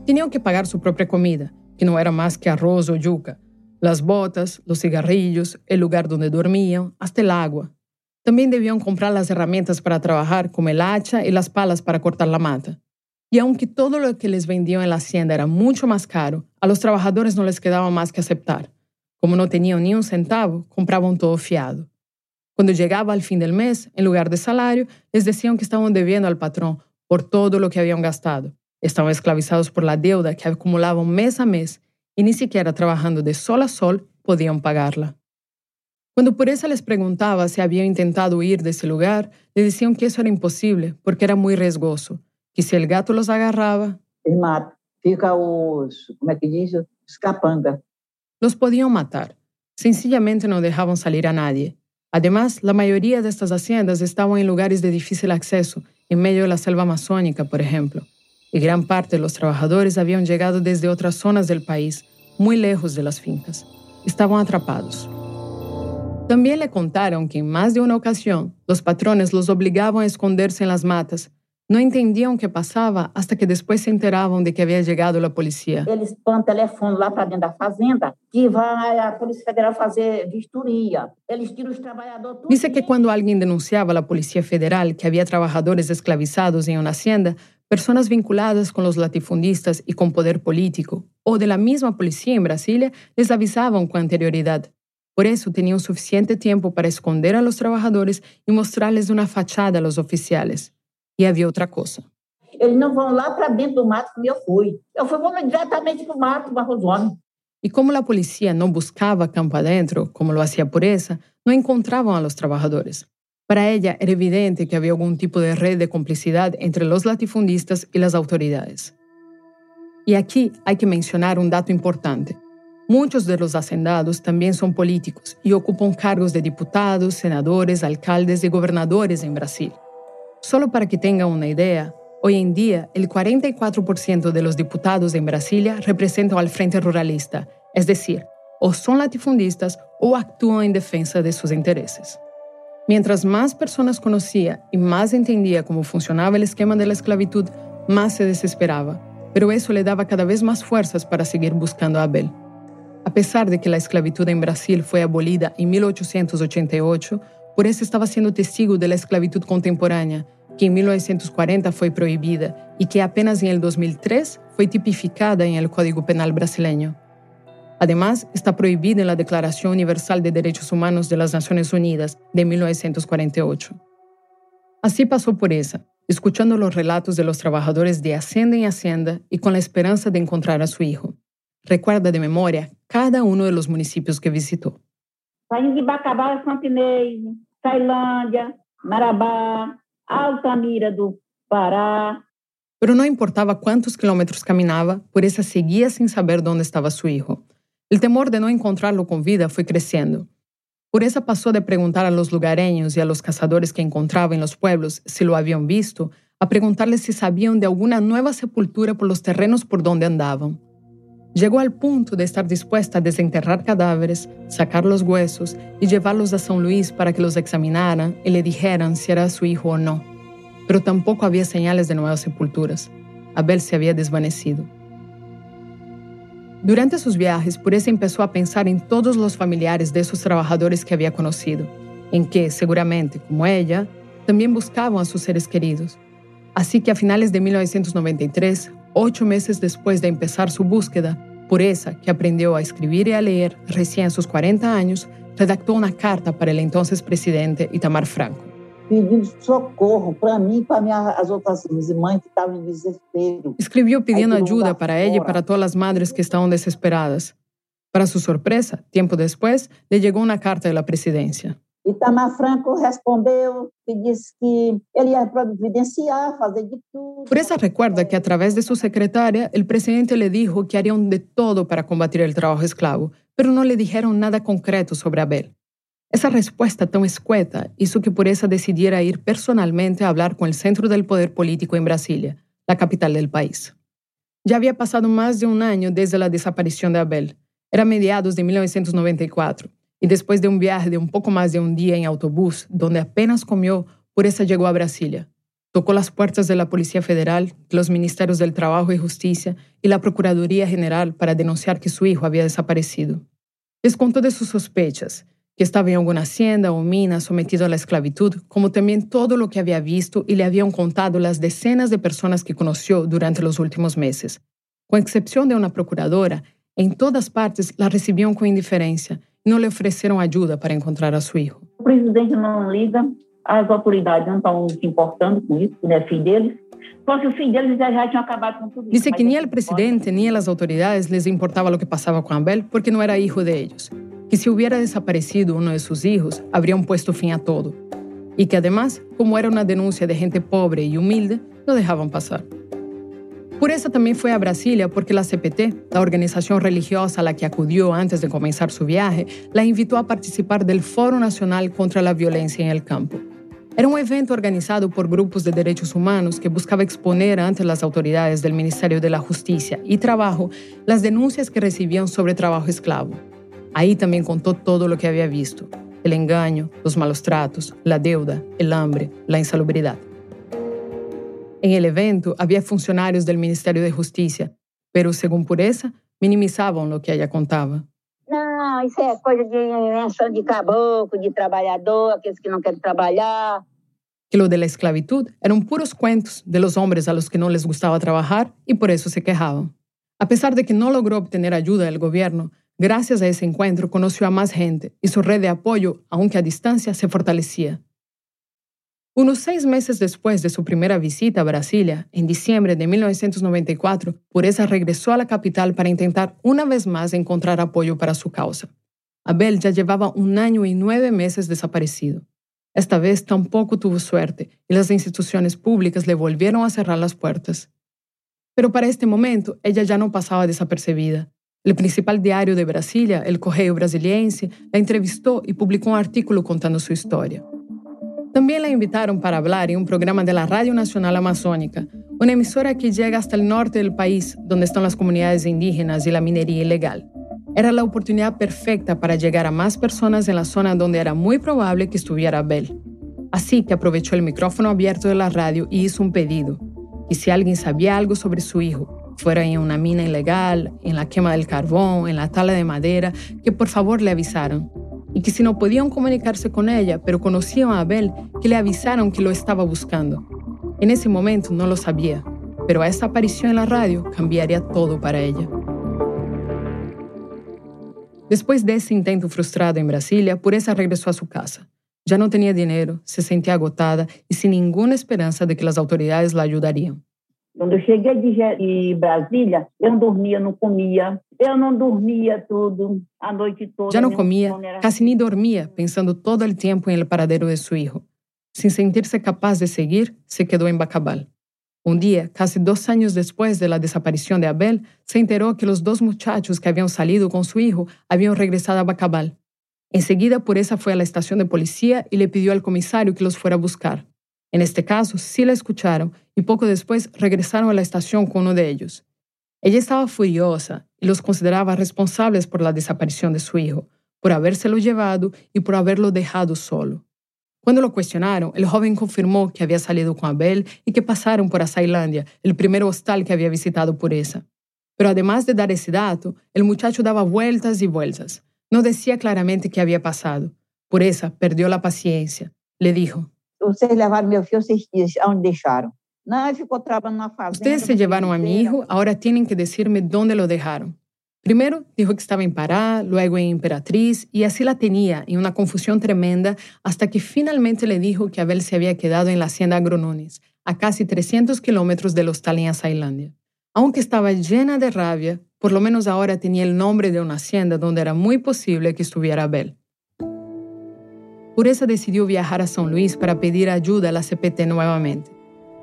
Tenían que pagar su propia comida, que no era más que arroz o yuca, las botas, los cigarrillos, el lugar donde dormían, hasta el agua. También debían comprar las herramientas para trabajar, como el hacha y las palas para cortar la mata. Y aunque todo lo que les vendían en la hacienda era mucho más caro, a los trabajadores no les quedaba más que aceptar. Como no tenían ni un centavo, compraban todo fiado. Cuando llegaba al fin del mes, en lugar de salario, les decían que estaban debiendo al patrón por todo lo que habían gastado. Estaban esclavizados por la deuda que acumulaban mes a mes y ni siquiera trabajando de sol a sol podían pagarla. Cuando Pureza les preguntaba si habían intentado huir de ese lugar, le decían que eso era imposible porque era muy riesgoso que se el gato los agarraba, matam. Fica os, como é que diz? Os capanga. los podían matar. Sencillamente no dejaban salir a nadie. Además, la mayoría de estas haciendas estaban en lugares de difícil acceso, en medio de la selva amazónica, por ejemplo. Y gran parte de los trabajadores habían llegado desde otras zonas del país, muy lejos de las fincas. Estaban atrapados. También le contaron que en más de una ocasión los patrones los obligaban a esconderse en las matas no entendían qué pasaba hasta que después se enteraban de que había llegado la policía. Eles põem telefone lá para dentro da fazenda que vai a Polícia Federal fazer vistoria. Eles tiram os trabalhadores. Dice que cuando alguien denunciaba a la Policía Federal que había trabajadores esclavizados en una hacienda, personas vinculadas con los latifundistas y con poder político, o de la misma policía en Brasilia, les avisaban con anterioridad. Por eso tenían suficiente tiempo para esconder a los trabajadores y mostrarles una fachada a los oficiales. Y había otra cosa. Eles não vão lá para dentro do mato como eu fui. Eu fui vamos diretamente para o mato, Barrosone. Y como la policía no buscaba campo adentro, como lo hacía Pureza, no encontraban a los trabajadores. Para ella era evidente que había algún tipo de red de complicidad entre los latifundistas y las autoridades. Y aquí hay que mencionar un dato importante. Muchos de los hacendados también son políticos y ocupan cargos de diputados, senadores, alcaldes y gobernadores en Brasil. Solo para que tengan una idea, hoy en día el 44% de los diputados en Brasilia representan al Frente Ruralista, es decir, o son latifundistas o actúan en defensa de sus intereses. Mientras más personas conocía y más entendía cómo funcionaba el esquema de la esclavitud, más se desesperaba, pero eso le daba cada vez más fuerzas para seguir buscando a Abel. A pesar de que la esclavitud en Brasil fue abolida en 1888, por eso estaba siendo testigo de la esclavitud contemporánea, que en 1940 fue prohibida y que apenas en el 2003 fue tipificada en el Código Penal brasileño. Además, está prohibida en la Declaración Universal de Derechos Humanos de las Naciones Unidas de 1948. Así pasó por esa, escuchando los relatos de los trabajadores de hacienda en hacienda y con la esperanza de encontrar a su hijo. Recuerda de memoria cada uno de los municipios que visitó. Tailândia, Marabá, Altamira do Pará. Pero no importaba cuántos kilómetros caminaba, por esa seguía sin saber dónde estaba su hijo. El temor de no encontrarlo con vida fue creciendo. Por esa pasó de preguntar a los lugareños y a los cazadores que encontraba en los pueblos si lo habían visto, a preguntarles si sabían de alguna nueva sepultura por los terrenos por donde andaban. Llegó al punto de estar dispuesta a desenterrar cadáveres, sacar los huesos y llevarlos a San Luis para que los examinaran y le dijeran si era su hijo o no. Pero tampoco había señales de nuevas sepulturas. Abel se había desvanecido. Durante sus viajes, Pureza empezó a pensar en todos los familiares de esos trabajadores que había conocido, en que, seguramente, como ella, también buscaban a sus seres queridos. Así que a finales de 1993, ocho meses después de empezar su búsqueda, Pureza, que aprendió a escribir y a leer recién a sus 40 años, redactó una carta para el entonces presidente Itamar Franco. Escribió pidiendo ayuda para ella y para todas las madres que estaban desesperadas. Para su sorpresa, tiempo después, le llegó una carta de la presidencia. Itamar Franco respondeu e disse que ele ia providenciar, fazer de tudo. Por recuerda que a través de su secretaria, el presidente le dijo que harían de todo para combatir el trabajo esclavo, pero no le dijeron nada concreto sobre Abel. Esa respuesta tan escueta hizo que Pureza decidiera ir personalmente a hablar con el centro del poder político en Brasilia, la capital del país. Ya había pasado más de un año desde la desaparición de Abel. Era mediados de 1994, y después de un viaje de un poco más de un día en autobús, donde apenas comió, Pureza llegó a Brasilia. Tocó las puertas de la Policía Federal, los Ministerios del Trabajo y Justicia y la Procuraduría General para denunciar que su hijo había desaparecido. Les contó de sus sospechas que estaba en alguna hacienda o mina sometido a la esclavitud, como también todo lo que había visto y le habían contado las decenas de personas que conoció durante los últimos meses. Con excepción de una procuradora, en todas partes la recibieron con indiferencia y no le ofrecieron ayuda para encontrar a su hijo. O presidente não liga, as autoridades não estão se importando com isso, que é filho deles. Dice que ni al presidente ni las autoridades les importaba lo que pasaba con Abel porque no era hijo de ellos. Que si hubiera desaparecido uno de sus hijos, habrían puesto fin a todo. Y que además, como era una denuncia de gente pobre y humilde, lo dejaban pasar. Pureza también fue a Brasilia porque la CPT, la organización religiosa a la que acudió antes de comenzar su viaje, la invitó a participar del Foro Nacional contra la Violencia en el Campo. Era un evento organizado por grupos de derechos humanos que buscaba exponer ante las autoridades del Ministerio de la Justicia y Trabajo las denuncias que recibían sobre trabajo esclavo. Ahí también contó todo lo que había visto, el engaño, los malos tratos, la deuda, el hambre, la insalubridad. En el evento había funcionarios del Ministerio de Justicia, pero según Pureza, minimizaban lo que ella contaba. Não, isso é coisa de invenção de caboclo, de trabalhador, aqueles que não querem trabalhar. Que lo de la esclavitud eran puros cuentos de los hombres a los que no les gustaba trabajar y por eso se quejaban. A pesar de que no logró obtener ayuda del gobierno, Gracias a ese encuentro conoció a más gente y su red de apoyo, aunque a distancia, se fortalecía. Unos seis meses después de su primera visita a Brasilia, en diciembre de 1994, Pureza regresó a la capital para intentar una vez más encontrar apoyo para su causa. Abel ya llevaba un año y nueve meses desaparecido. Esta vez tampoco tuvo suerte y las instituciones públicas le volvieron a cerrar las puertas. Pero para este momento ella ya no pasaba desapercibida. El principal diario de Brasilia, el Correio Brasiliense, la entrevistó y publicó un artículo contando su historia. También la invitaron para hablar en un programa de la Radio Nacional Amazónica, una emisora que llega hasta el norte del país, donde están las comunidades indígenas y la minería ilegal. Era la oportunidad perfecta para llegar a más personas en la zona donde era muy probable que estuviera Abel. Así que aprovechó el micrófono abierto de la radio y hizo un pedido. Y si alguien sabía algo sobre su hijo, fuera en una mina ilegal, en la quema del carbón, en la tala de madera, que por favor le avisaran. Y que si no podían comunicarse con ella, pero conocían a Abel, que le avisaron que lo estaba buscando. En ese momento no lo sabía, pero esa aparición en la radio cambiaría todo para ella. Después de ese intento frustrado en Brasilia, Pureza regresó a su casa. Ya no tenía dinero, se sentía agotada y sin ninguna esperanza de que las autoridades la ayudarían. Quando eu cheguei de Brasília, eu não dormia, não comia. Eu não dormia tudo, a noite toda. Ya no comía, casi ni dormía, pensando todo el tiempo en el paradero de su hijo. Sin sentirse capaz de seguir, se quedó en Bacabal. Un día, casi dos años después de la desaparición de Abel, se enteró que los dos muchachos que habían salido con su hijo habían regresado a Bacabal. Enseguida, Pureza fue a la estación de policía y le pidió al comisario que los fuera a buscar. En este caso, sí la escucharon y poco después regresaron a la estación con uno de ellos. Ella estaba furiosa y los consideraba responsables por la desaparición de su hijo, por habérselo llevado y por haberlo dejado solo. Cuando lo cuestionaron, el joven confirmó que había salido con Abel y que pasaron por Azailandia, el primer hostal que había visitado Pureza. Pero además de dar ese dato, el muchacho daba vueltas y vueltas. No decía claramente qué había pasado. Pureza perdió la paciencia. Le dijo, Ustedes llevaron meu filho, vocês aonde deixaram? Ustedes se llevaron a mi hijo, ahora tienen que decirme dónde lo dejaron. Primero dijo que estaba en Pará, luego en Emperatriz, y así la tenía en una confusión tremenda hasta que finalmente le dijo que Abel se había quedado en la hacienda Agronones, a casi 300 kilómetros del hostal en Azailandia. Aunque estaba llena de rabia, por lo menos ahora tenía el nombre de una hacienda donde era muy posible que estuviera Abel. Pureza decidió viajar a San Luis para pedir ayuda a la CPT nuevamente.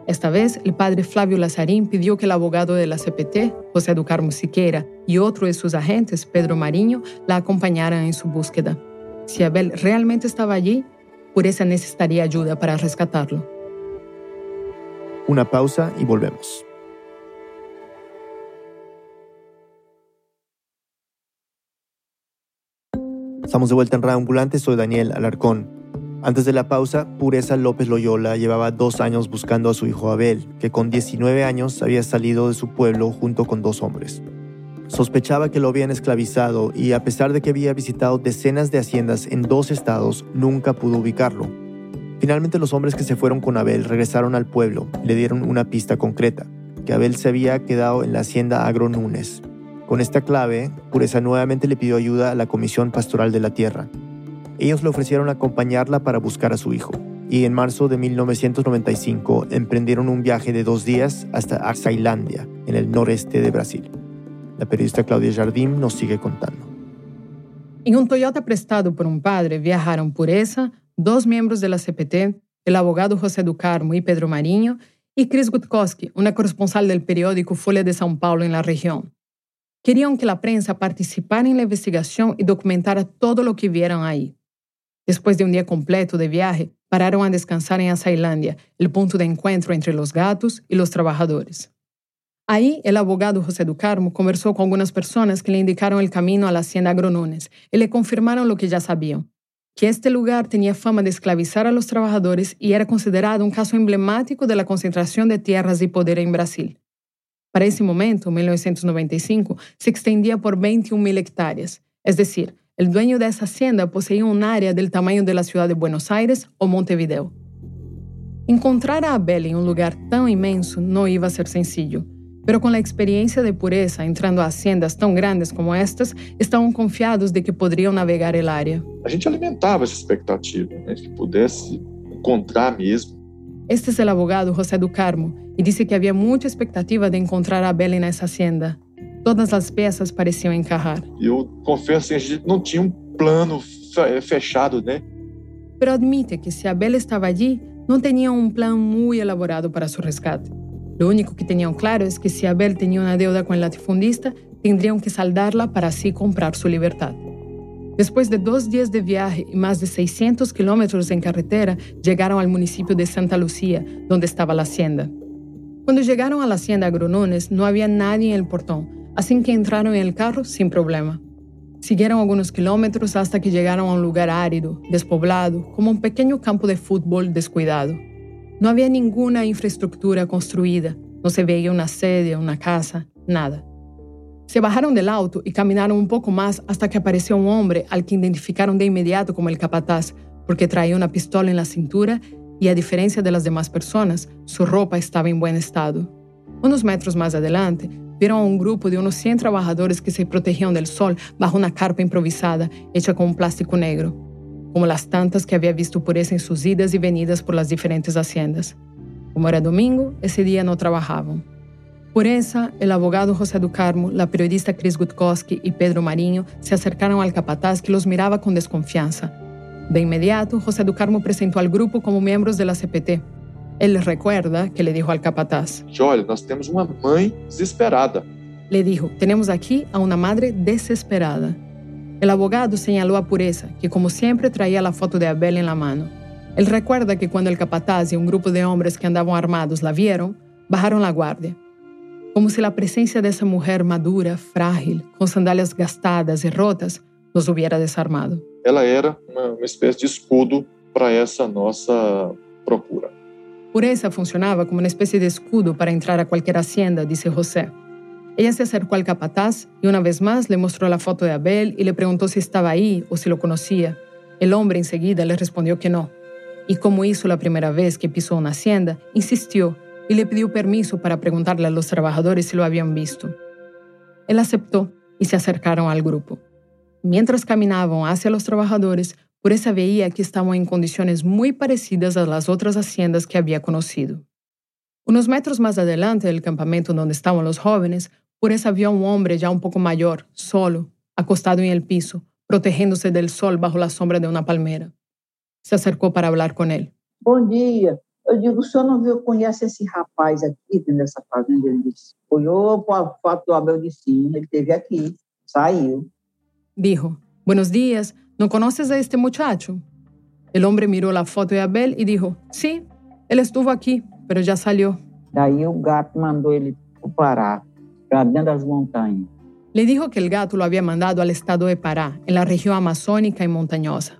Esta vez, el padre Flavio Lazarín pidió que el abogado de la CPT, José Educarmo Siqueira, y otro de sus agentes, Pedro Mariño, la acompañaran en su búsqueda. Si Abel realmente estaba allí, Pureza necesitaría ayuda para rescatarlo. Una pausa y volvemos. Estamos de vuelta en Radio Ambulante, soy Daniel Alarcón. Antes de la pausa, Pureza López Loyola llevaba dos años buscando a su hijo Abel, que con 19 años había salido de su pueblo junto con dos hombres. Sospechaba que lo habían esclavizado y a pesar de que había visitado decenas de haciendas en dos estados, nunca pudo ubicarlo. Finalmente los hombres que se fueron con Abel regresaron al pueblo le dieron una pista concreta, que Abel se había quedado en la hacienda Agro Núñez. Con esta clave, Pureza nuevamente le pidió ayuda a la Comisión Pastoral de la Tierra, ellos le ofrecieron acompañarla para buscar a su hijo, y en marzo de 1995 emprendieron un viaje de dos días hasta Axailandia, en el noreste de Brasil. La periodista Claudia Jardim nos sigue contando. En un Toyota prestado por un padre viajaron Pureza, dos miembros de la CPT, el abogado José Ducarmo y Pedro Mariño, y Chris Gutkowski, una corresponsal del periódico Folha de São Paulo en la región. Querían que la prensa participara en la investigación y documentara todo lo que vieron ahí. Después de un día completo de viaje, pararon a descansar en Azailandia, el punto de encuentro entre los gatos y los trabajadores. Ahí, el abogado José Ducarmo conversó con algunas personas que le indicaron el camino a la hacienda Agronones y le confirmaron lo que ya sabían, que este lugar tenía fama de esclavizar a los trabajadores y era considerado un caso emblemático de la concentración de tierras y poder en Brasil. Para ese momento, 1995, se extendía por 21.000 hectáreas, es decir, el dueño de esa hacienda poseía un área del tamaño de la ciudad de Buenos Aires o Montevideo. Encontrar a Abel en un lugar tan inmenso no iba a ser sencillo. Pero con la experiencia de pureza entrando a haciendas tan grandes como estas, estaban confiados de que podrían navegar el área. A gente alimentava essa expectativa, né, que pudesse encontrar mesmo. Este es el abogado José do Carmo y dice que había mucha expectativa de encontrar a Abel en esa hacienda. Todas as peças pareciam encajar. Eu confesso que a gente não tinha um plano fechado, né? Pero admite que se Abel estava allí, não tinha um plano muito elaborado para seu resgate. Lo único que tenían claro es que si Abel tenía una deuda con el latifundista, tendrían que saldarla para así comprar su libertad. Después de dos días de viaje y más de 600 kilómetros en carretera, llegaron al municipio de Santa Lucía, donde estaba la hacienda. Cuando llegaron a la hacienda Agronones, no había nadie en el portón, así que entraron en el carro sin problema. Siguieron algunos kilómetros hasta que llegaron a un lugar árido, despoblado, como un pequeño campo de fútbol descuidado. No había ninguna infraestructura construida, no se veía una sede, una casa, nada. Se bajaron del auto y caminaron un poco más hasta que apareció un hombre al que identificaron de inmediato como el capataz, porque traía una pistola en la cintura y a diferencia de las demás personas, su ropa estaba en buen estado. Unos metros más adelante, vieron a un grupo de unos 100 trabajadores que se protegían del sol bajo una carpa improvisada hecha con un plástico negro como las tantas que había visto Pureza en sus idas y venidas por las diferentes haciendas. Como era domingo, ese día no trabajaban. Pureza, el abogado José do Carmo, la periodista Chris Gutkowski y Pedro Mariño se acercaron al capataz que los miraba con desconfianza. De inmediato, José do Carmo presentó al grupo como miembros de la CPT. Él recuerda que le dijo al capataz: Olha, nós temos uma mãe desesperada. Le dijo: Tenemos aquí a una madre desesperada. El abogado señaló a Pureza, que como siempre traía la foto de Abel en la mano. Él recuerda que cuando el capataz y un grupo de hombres que andaban armados la vieron, bajaron la guardia. Como si la presencia de esa mujer madura, frágil, con sandalias gastadas y rotas, los hubiera desarmado. Ela era uma espécie de escudo para essa nossa procura. Pureza funcionaba como una especie de escudo para entrar a cualquier hacienda, dice José. Ella se acercó al capataz y una vez más le mostró la foto de Abel y le preguntó si estaba ahí o si lo conocía. El hombre enseguida le respondió que no. Y como hizo la primera vez que pisó una hacienda, insistió y le pidió permiso para preguntarle a los trabajadores si lo habían visto. Él aceptó y se acercaron al grupo. Mientras caminaban hacia los trabajadores, Pureza veía que estaban en condiciones muy parecidas a las otras haciendas que había conocido. Unos metros más adelante del campamento donde estaban los jóvenes, Pureza vio a un hombre ya un poco mayor, solo, acostado en el piso, protegiéndose del sol bajo la sombra de una palmera. Se acercou para falar com ele. Bom dia. Eu digo, o senhor não viu, conhece esse rapaz aqui nessa fazenda? Ele disse, olhou para a foto do Abel de cima, ele esteve aqui, saiu. Dijo, buenos días, ¿no conoces a este muchacho? El hombre miró la foto de Abel y dijo, sí, él estuvo aquí, pero ya salió. Daí o gato mandou ele para para dentro das montanhas. Le dijo que el gato lo había mandado al estado de Pará, en la región amazónica y montañosa.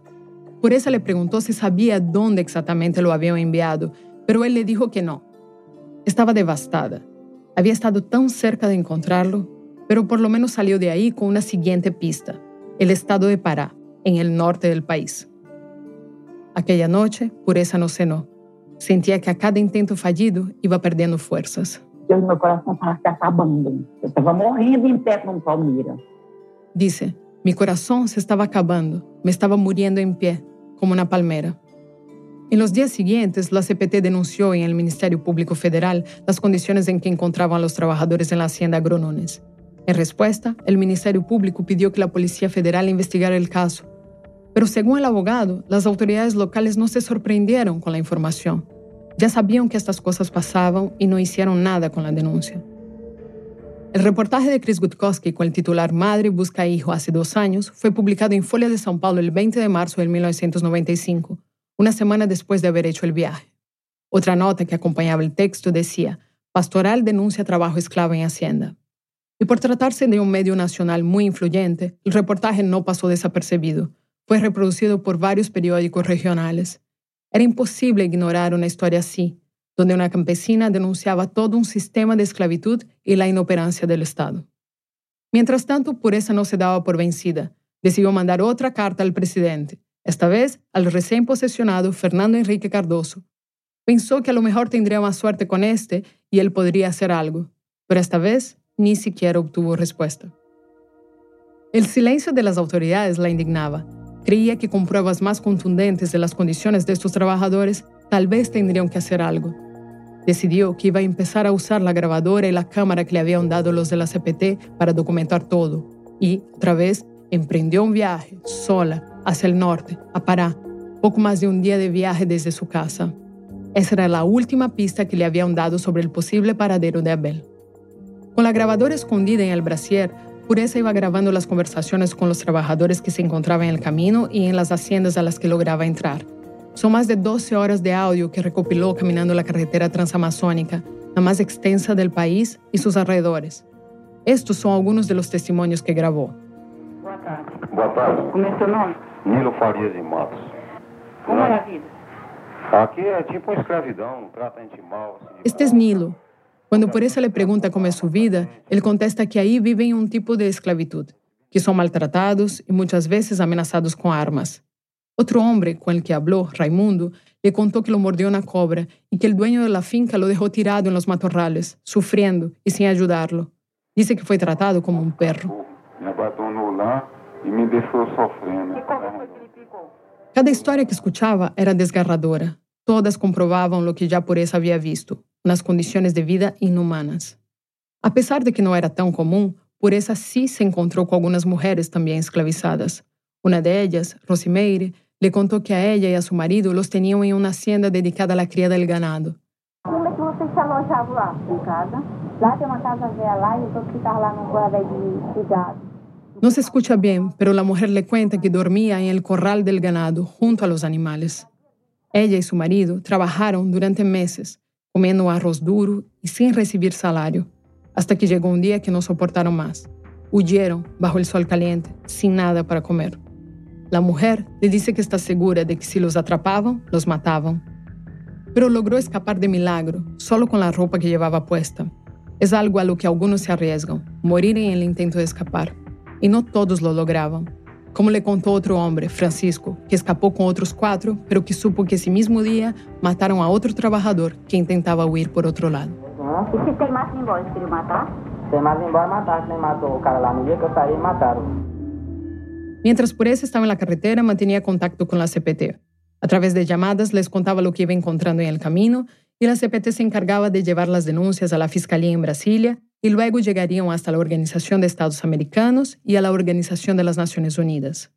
Por eso le preguntó si sabía dónde exactamente lo habían enviado, pero él le dijo que no. Estaba devastada. Había estado tan cerca de encontrarlo, pero por lo menos salió de ahí con una siguiente pista, el estado de Pará, en el norte del país. Aquella noche, Pureza no cenó. Sentía que a cada intento fallido iba perdiendo fuerzas. Deus, meu coração estava se acabando. Eu estava morrendo em pé com Palmira. Dice, mi corazón se estaba acabando, me estaba muriendo en pie, como una palmera. En los días siguientes, la CPT denunció en el Ministerio Público Federal las condiciones en que encontraban los trabajadores en la hacienda Agronones. En respuesta, el Ministerio Público pidió que la Policía Federal investigara el caso. Pero según el abogado, las autoridades locales no se sorprendieron con la información. Ya sabían que estas cosas pasaban y no hicieron nada con la denuncia. El reportaje de Chris Gutkowski con el titular Madre busca hijo hace dos años fue publicado en Folia de São Paulo el 20 de marzo de 1995, una semana después de haber hecho el viaje. Otra nota que acompañaba el texto decía, Pastoral denuncia trabajo esclavo en Hacienda. Y por tratarse de un medio nacional muy influyente, el reportaje no pasó desapercibido. Fue reproducido por varios periódicos regionales. Era imposible ignorar una historia así, donde una campesina denunciaba todo un sistema de esclavitud y la inoperancia del Estado. Mientras tanto, Pureza no se daba por vencida. Decidió mandar otra carta al presidente, esta vez al recién posesionado Fernando Enrique Cardoso. Pensó que a lo mejor tendría más suerte con este y él podría hacer algo. pero esta vez ni siquiera obtuvo respuesta. El silencio de las autoridades la indignaba. Creía que con pruebas más contundentes de las condiciones de estos trabajadores, tal vez tendrían que hacer algo. Decidió que iba a empezar a usar la grabadora y la cámara que le habían dado los de la CPT para documentar todo. Y, otra vez, emprendió un viaje, sola, hacia el norte, a Pará, poco más de un día de viaje desde su casa. Esa era la última pista que le habían dado sobre el posible paradero de Abel. Con la grabadora escondida en el brasier, Pureza iba grabando las conversaciones con los trabajadores que se encontraban en el camino y en las haciendas a las que lograba entrar. Son más de 12 horas de audio que recopiló caminando la carretera transamazónica, la más extensa del país y sus alrededores. Estos son algunos de los testimonios que grabó. Boa tarde. Boa tarde. Como é seu nome? Nilo Farias de Matos. Como é a vida? Aqui é tipo escravidão, trata a gente mal. assim, Este es Nilo. Cuando Pureza le pregunta cómo es su vida, él contesta que ahí viven un tipo de esclavitud, que son maltratados y muchas veces amenazados con armas. Otro hombre con el que habló, Raimundo, le contó que lo mordió una cobra y que el dueño de la finca lo dejó tirado en los matorrales, sufriendo y sin ayudarlo. Dice que fue tratado como un perro. Me abatonou lá e me deixou sofrendo. Cada historia que escuchaba era desgarradora. Todas comprobaban lo que ya Pureza había visto, unas condiciones de vida inhumanas. A pesar de que no era tan común, Pureza sí se encontró con algunas mujeres también esclavizadas. Una de ellas, Rosimeire, le contó que a ella y a su marido los tenían en una hacienda dedicada a la cría del ganado. Como é que vocês se alojavam lá? Em casa. Lá tem uma casa velha lá e os outros ficavam lá num corral de, de gado. No se escucha bien, pero la mujer le cuenta que dormía en el corral del ganado junto a los animales. Ella y su marido trabajaron durante meses, comiendo arroz duro y sin recibir salario, hasta que llegó un día que no soportaron más. Huyeron bajo el sol caliente, sin nada para comer. La mujer le dice que está segura de que si los atrapaban, los mataban. Pero logró escapar de milagro, solo con la ropa que llevaba puesta. Es algo a lo que algunos se arriesgan, morir en el intento de escapar. Y no todos lo lograban. Como le contó otro hombre, Francisco, que escapó con otros cuatro, pero que supo que ese mismo día mataron a otro trabajador que intentaba huir por otro lado. Teimasse embora, eles queriam matar? Embora matar, cara no dia que eu saí, mataram. Mientras Pureza estaba en la carretera, mantenía contacto con la CPT. A través de llamadas les contaba lo que iba encontrando en el camino y la CPT se encargaba de llevar las denuncias a la Fiscalía en Brasilia y luego llegarían hasta la Organización de Estados Americanos y a la Organización de las Naciones Unidas.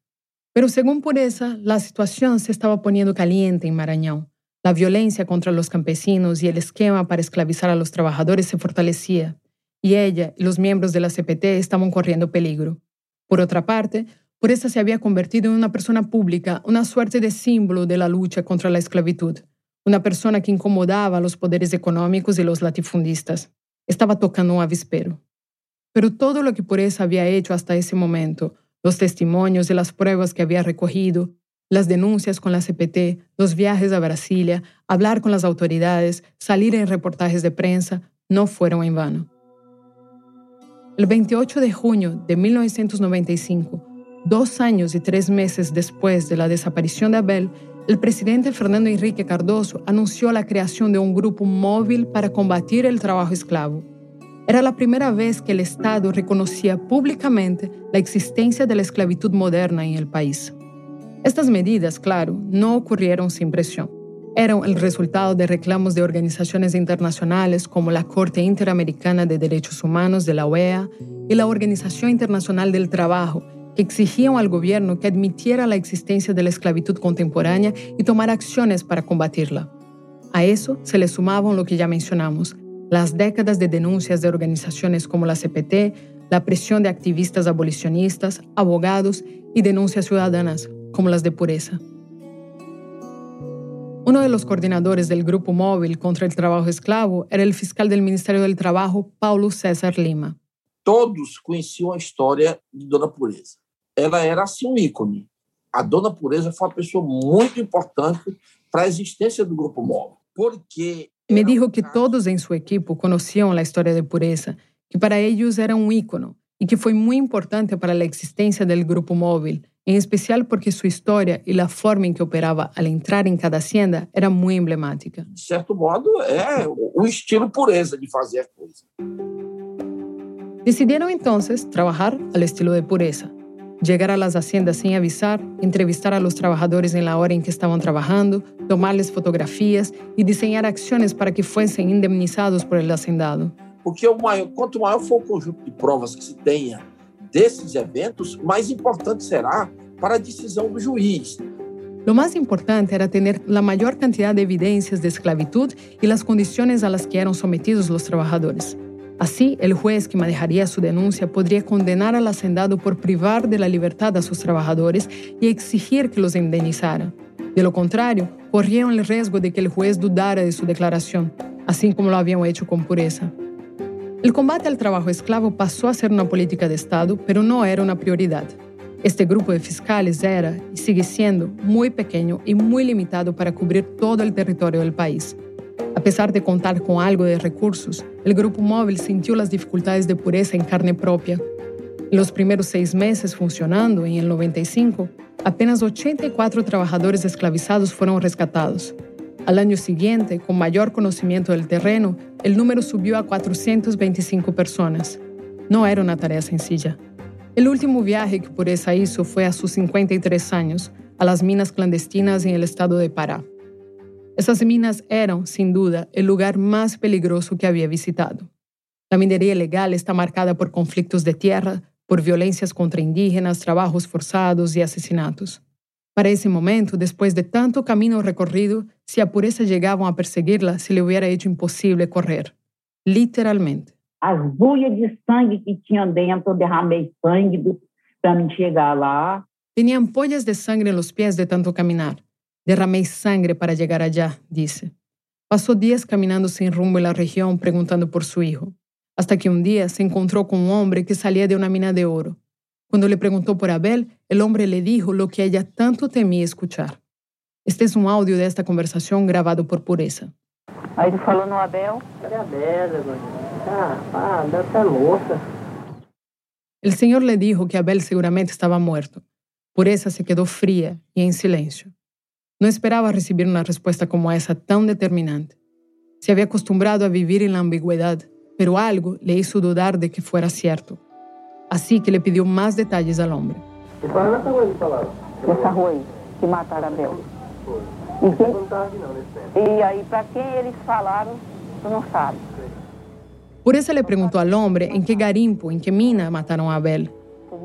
Pero según Pureza, la situación se estaba poniendo caliente en Maranhão. La violencia contra los campesinos y el esquema para esclavizar a los trabajadores se fortalecía, y ella y los miembros de la CPT estaban corriendo peligro. Por otra parte, Pureza se había convertido en una persona pública, una suerte de símbolo de la lucha contra la esclavitud, una persona que incomodaba a los poderes económicos y los latifundistas. Estaba tocando un avispero. Pero todo lo que Pureza había hecho hasta ese momento, los testimonios y las pruebas que había recogido, las denuncias con la CPT, los viajes a Brasilia, hablar con las autoridades, salir en reportajes de prensa, no fueron en vano. El 28 de junio de 1995, dos años y tres meses después de la desaparición de Abel, el presidente Fernando Enrique Cardoso anunció la creación de un grupo móvil para combatir el trabajo esclavo. Era la primera vez que el Estado reconocía públicamente la existencia de la esclavitud moderna en el país. Estas medidas, claro, no ocurrieron sin presión. Eran el resultado de reclamos de organizaciones internacionales como la Corte Interamericana de Derechos Humanos de la OEA y la Organización Internacional del Trabajo, exigían al gobierno que admitiera la existencia de la esclavitud contemporánea y tomara acciones para combatirla. A eso se le sumaban lo que ya mencionamos, las décadas de denuncias de organizaciones como la CPT, la presión de activistas abolicionistas, abogados y denuncias ciudadanas como las de pureza. Uno de los coordinadores del Grupo Móvil contra el Trabajo Esclavo era el fiscal del Ministerio del Trabajo, Paulo César Lima. todos conheciam a história de Dona Pureza. Ela era assim um ícone. A Dona Pureza foi uma pessoa muito importante para a existência do Grupo Móvel, porque Me dijo que todos en su equipo conocían la historia de Pureza, que para ellos era un ícono y que fue muy importante para la existencia del Grupo Móvil, en especial porque su historia y la forma en que operaba al entrar en cada hacienda era muy emblemática. de certo modo, é o estilo pureza de fazer as coisas. Decidieron entonces trabajar al estilo de pureza. Llegar a las haciendas sin avisar, entrevistar a los trabajadores en la hora en que estaban trabajando, tomarles fotografías y diseñar acciones para que fuesen indemnizados por el hacendado. Porque o maior, quanto maior for o conjunto de provas que se tenha desses eventos, mais importante será para a decisão do juiz. Lo más importante era tener la mayor cantidad de evidencias de esclavitud y las condiciones a las que eran sometidos los trabajadores. Así, el juez que manejaría su denuncia podría condenar al hacendado por privar de la libertad a sus trabajadores y exigir que los indemnizara. De lo contrario, corrían el riesgo de que el juez dudara de su declaración, así como lo habían hecho con pureza. El combate al trabajo esclavo pasó a ser una política de Estado, pero no era una prioridad. Este grupo de fiscales era y sigue siendo muy pequeño y muy limitado para cubrir todo el territorio del país. A pesar de contar con algo de recursos, el grupo móvil sintió las dificultades de pureza en carne propia. En los primeros seis meses funcionando, en el 95, apenas 84 trabajadores esclavizados fueron rescatados. Al año siguiente, con mayor conocimiento del terreno, el número subió a 425 personas. No era una tarea sencilla. El último viaje que Pureza hizo fue a sus 53 años, a las minas clandestinas en el estado de Pará. Esas minas eran, sin duda, el lugar más peligroso que había visitado. La minería ilegal está marcada por conflictos de tierra, por violencias contra indígenas, trabajos forzados y asesinatos. Para ese momento, después de tanto camino recorrido, si a pureza llegaban a perseguirla, se le hubiera hecho imposible correr. Literalmente. As buias de sangue que tinha dentro, derramei sangue para me chegar lá. Tenía ampollas de sangre en los pies de tanto caminar. Derramé sangre para llegar allá, dice. Pasó días caminando sin rumbo en la región preguntando por su hijo, hasta que un día se encontró con un hombre que salía de una mina de oro. Cuando le preguntó por Abel, el hombre le dijo lo que ella tanto temía escuchar. Este es un audio de esta conversación grabado por Pureza. Ele falou no Abel. Ah, ah. El Señor le dijo que Abel seguramente estaba muerto. Pureza se quedó fría y en silencio. No esperaba recibir una respuesta como esa tan determinante. Se había acostumbrado a vivir en la ambigüedad, pero algo le hizo dudar de que fuera cierto. Así que le pidió más detalles al hombre. Rua aí, que mataram Abel. E, e aí, para quem eles falaram, tu não sabe. Por eso le preguntó al hombre en qué garimpo, en qué mina mataron a Abel.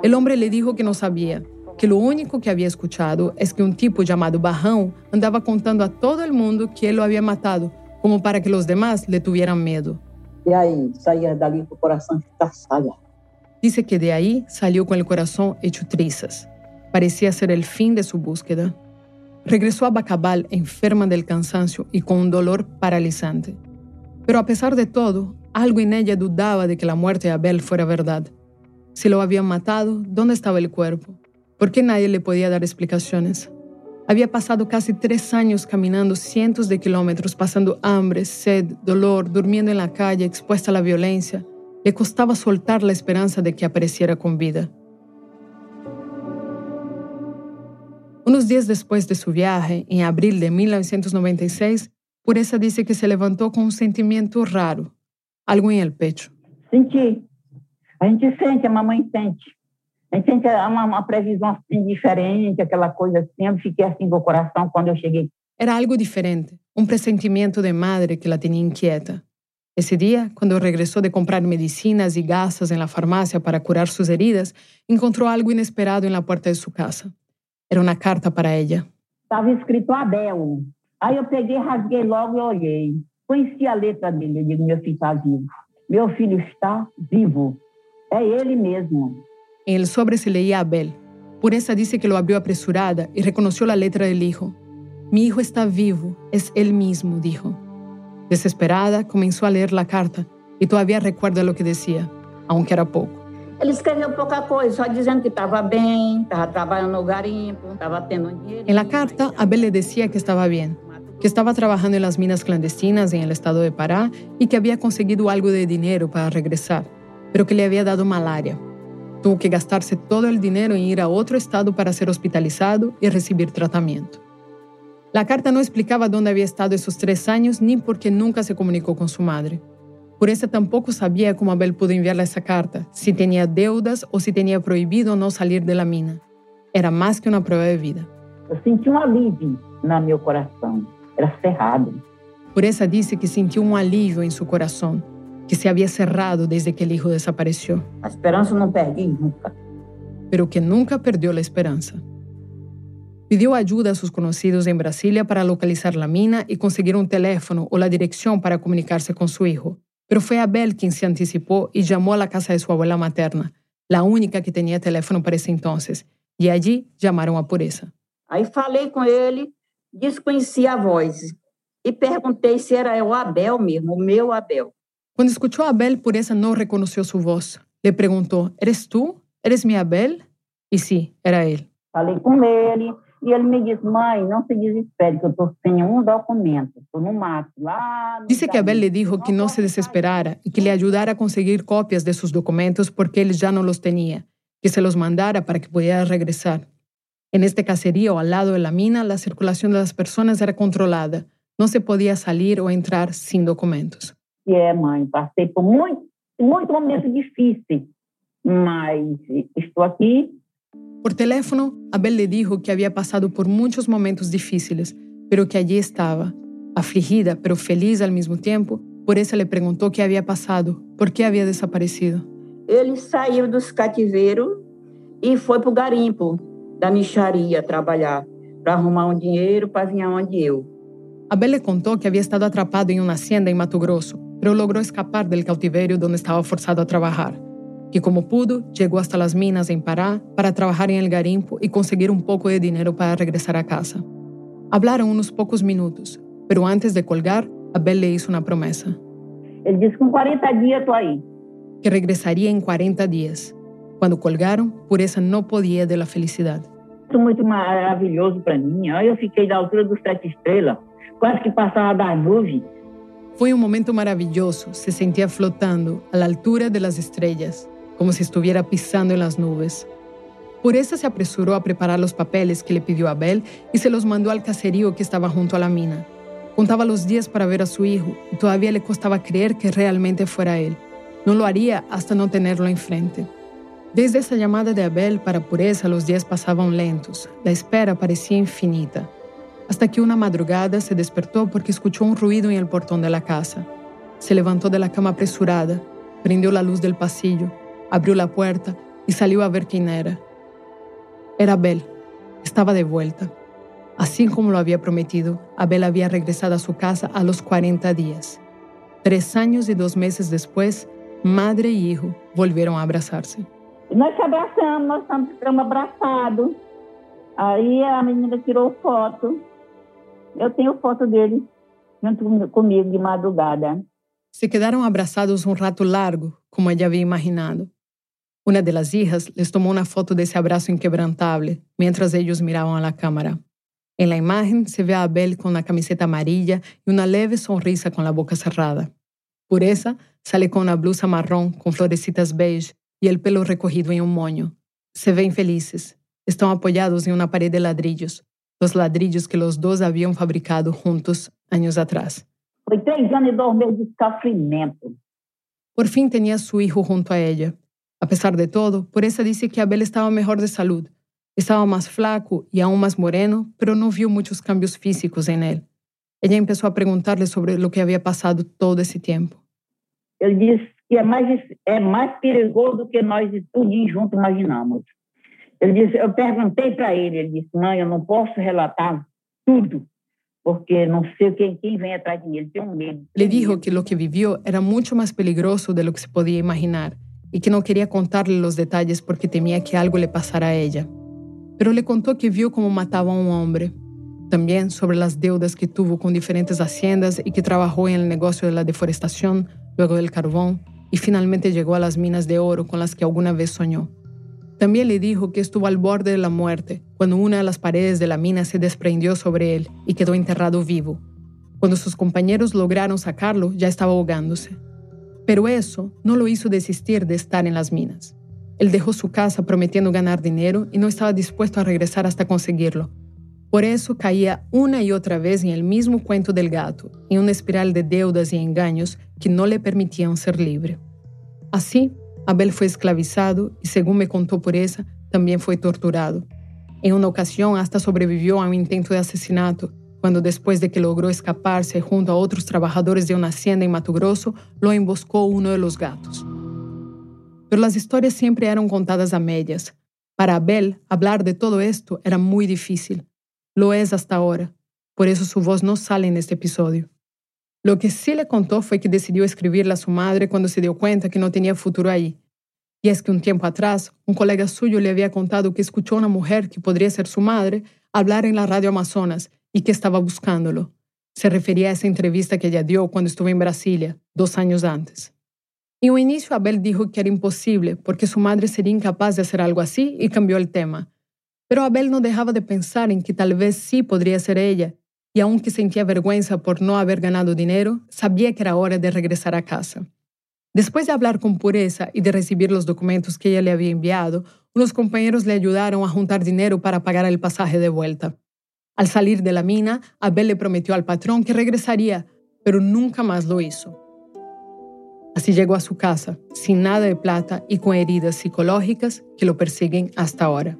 El hombre le dijo que no sabía, que lo único que había escuchado es que un tipo llamado Barrão andaba contando a todo el mundo que él lo había matado, como para que los demás le tuvieran miedo. E aí, saía dali com o coração estarçalhado. Dice que de ahí salió con el corazón hecho trizas. Parecía ser el fin de su búsqueda. Regresó a Bacabal enferma del cansancio y con un dolor paralizante. Pero a pesar de todo, algo en ella dudaba de que la muerte de Abel fuera verdad. Si lo habían matado, ¿dónde estaba el cuerpo? ¿Por qué nadie le podía dar explicaciones? Había pasado casi tres años caminando cientos de kilómetros, pasando hambre, sed, dolor, durmiendo en la calle, expuesta a la violencia. Le costaba soltar la esperanza de que apareciera con vida. Unos días después de su viaje, en abril de 1996, Pureza dice que se levantó con un sentimiento raro, algo en el pecho. Senti. A gente sente, a mamãe sente. A gente sente uma, uma previsão assim diferente, aquela coisa assim. Eu fiquei assim com o coração quando eu cheguei. Era algo diferente, un presentimiento de madre que la tenía inquieta. Ese día, cuando regresó de comprar medicinas y gasas en la farmacia para curar sus heridas, encontró algo inesperado en la puerta de su casa. Era una carta para ella. Estava escrito Abel. Aí eu peguei, rasguei logo e olhei. Conheci a letra dele. Eu digo, meu filho está vivo. Meu filho está vivo. É ele mesmo. En el sobre se leía Abel. Pureza dice que lo abrió apresurada y reconoció la letra del hijo. Mi hijo está vivo, es él mismo, dijo. Desesperada, comenzó a leer la carta y todavía recuerda lo que decía, aunque era poco. Ele escreveu pouca coisa, só dizendo que estava bem, estava trabalhando no garimpo, estava tendo dinheiro. En la carta, Abel le decía que estaba bien, que estaba trabajando en las minas clandestinas en el estado de Pará y que había conseguido algo de dinero para regresar, pero que le había dado malaria. Tuvo que gastarse todo el dinero en ir a otro estado para ser hospitalizado y recibir tratamiento. La carta no explicaba dónde había estado esos tres años ni por qué nunca se comunicó con su madre. Pureza tampoco sabía cómo Abel pudo enviarle esa carta, si tenía deudas o si tenía prohibido no salir de la mina. Era más que una prueba de vida. Eu senti um alívio no meu coração. Era cerrado. Pureza dice que sintió un alivio en su corazón, que se había cerrado desde que el hijo desapareció, A esperança eu não perdi nunca. pero que nunca perdió la esperanza. Pidió ayuda a sus conocidos en Brasilia para localizar la mina y conseguir un teléfono o la dirección para comunicarse con su hijo. Pero fue Abel quien se anticipó y llamó a la casa de su abuela materna, la única que tenía teléfono para ese entonces, y allí llamaron a Pureza. Aí falei com ele, desconhecia a voz e perguntei se era o Abel mesmo, o meu Abel. Cuando escuchó a Abel, Pureza no reconoció su voz. Le preguntó, ¿eres tú? ¿Eres mi Abel? Y sí, era él. Falei com ele e ele me disse: Mãe, não se desespere, que eu sem um documento. Estou no mato, lá. no Dice que Abel le dijo que no se desesperara y que le ayudara a conseguir copias de sus documentos porque él ya no los tenía, que se los mandara para que pudiera regresar. En este caserío al lado de la mina, la circulación de las personas era controlada. No se podía salir o entrar sin documentos. E é, mãe, passei por muito, muito momento difícil, mas estou aqui. Por teléfono, Abel le dijo que había pasado por muchos momentos difíciles, pero que allí estaba, afligida pero feliz al mismo tiempo. Por eso le preguntó qué había pasado, por qué había desaparecido. Ele saiu dos cativeiros e foi para o garimpo da micharia trabalhar, para arrumar um dinheiro para vir aonde eu. Abel le contó que había estado atrapado en una hacienda en Mato Grosso, pero logró escapar del cautiverio donde estaba forzado a trabajar. Que como pudo, llegó hasta las minas en Pará para trabajar en el garimpo y conseguir un poco de dinero para regresar a casa. Hablaron unos pocos minutos, pero antes de colgar, Abel le hizo una promesa, Ele disse: com 40 dias estou aí. que regresaría en 40 días. Cuando colgaron, Pureza no podía de la felicidad. Isso muito maravilhoso para mim. Eu fiquei da altura dos sete estrelas, quase que passava das nuvens. Fue un momento maravilloso, se sentía flotando a la altura de las estrellas, como si estuviera pisando en las nubes. Pureza se apresuró a preparar los papeles que le pidió Abel y se los mandó al caserío que estaba junto a la mina. Contaba los días para ver a su hijo y todavía le costaba creer que realmente fuera él. No lo haría hasta no tenerlo enfrente. Desde esa llamada de Abel para Pureza los días pasaban lentos, la espera parecía infinita hasta que una madrugada se despertó porque escuchó un ruido en el portón de la casa. Se levantó de la cama apresurada, prendió la luz del pasillo, abrió la puerta y salió a ver quién era. Era Abel. Estaba de vuelta. Así como lo había prometido, Abel había regresado a su casa a los 40 días. Tres años y dos meses después, madre y hijo volvieron a abrazarse. Nós se abraçamos, nós ficamos abraçados. Aí a menina tirou foto. Eu tenho foto dele junto com- comigo de madrugada. Se quedaron abrazados un rato largo, como ella había imaginado. Una de las hijas les tomó una foto de ese abrazo inquebrantable mientras ellos miraban a la cámara. En la imagen se ve a Abel con una camiseta amarilla y una leve sonrisa con la boca cerrada. Pureza sale con una blusa marrón con florecitas beige y el pelo recogido en un moño. Se ven felices. Están apoyados en una pared de ladrillos, los ladrillos que los dos habían fabricado juntos años atrás. Foi três anos e dois meses de sofrimento. Por fin tenía a su hijo junto a ella. A pesar de todo, Pureza dice que Abel estaba mejor de salud. Estaba más flaco y aún más moreno, pero no vio muchos cambios físicos en él. Ella empezó a preguntarle sobre lo que había pasado todo ese tiempo. Ele disse que é mais, é mais perigoso do que nós tudinho juntos imaginamos. Ele disse, eu perguntei para ele, ele disse, mãe, eu não posso relatar tudo, porque não sei quem, quem vem atrás de mim, ele tem um medo. Le dijo que lo que vivió era mucho más peligroso de lo que se podía imaginar y que no quería contarle los detalles porque temía que algo le pasara a ella. Pero le contó que vio cómo mataba a un hombre. También sobre las deudas que tuvo con diferentes haciendas y que trabajó en el negocio de la deforestación, luego del y finalmente a las minas de oro con las que alguna vez soñó. También le dijo que estuvo al borde de la muerte cuando una de las paredes de la mina se desprendió sobre él y quedó enterrado vivo. Cuando sus compañeros lograron sacarlo, ya estaba ahogándose. Pero eso no lo hizo desistir de estar en las minas. Él dejó su casa prometiendo ganar dinero y no estaba dispuesto a regresar hasta conseguirlo. Por eso caía una y otra vez en el mismo cuento del gato, en una espiral de deudas y engaños que no le permitían ser libre. Así, Abel fue esclavizado y, según me contó Pureza, también fue torturado. En una ocasión hasta sobrevivió a un intento de asesinato, cuando después de que logró escaparse junto a otros trabajadores de una hacienda en Mato Grosso, lo emboscó uno de los gatos. Pero las historias siempre eran contadas a medias. Para Abel, hablar de todo esto era muy difícil. Lo es hasta ahora. Por eso su voz no sale en este episodio. Lo que sí le contó fue que decidió escribirle a su madre cuando se dio cuenta que no tenía futuro ahí. Y es que un tiempo atrás, un colega suyo le había contado que escuchó a una mujer que podría ser su madre hablar en la radio Amazonas y que estaba buscándolo. Se refería a esa entrevista que ella dio cuando estuvo en Brasilia, dos años antes. En un inicio Abel dijo que era imposible porque su madre sería incapaz de hacer algo así y cambió el tema. Pero Abel no dejaba de pensar en que tal vez sí podría ser ella y aunque sentía vergüenza por no haber ganado dinero, sabía que era hora de regresar a casa. Después de hablar con pureza y de recibir los documentos que ella le había enviado, unos compañeros le ayudaron a juntar dinero para pagar el pasaje de vuelta. Al salir de la mina, Abel le prometió al patrón que regresaría, pero nunca más lo hizo. Así llegó a su casa, sin nada de plata y con heridas psicológicas que lo persiguen hasta ahora.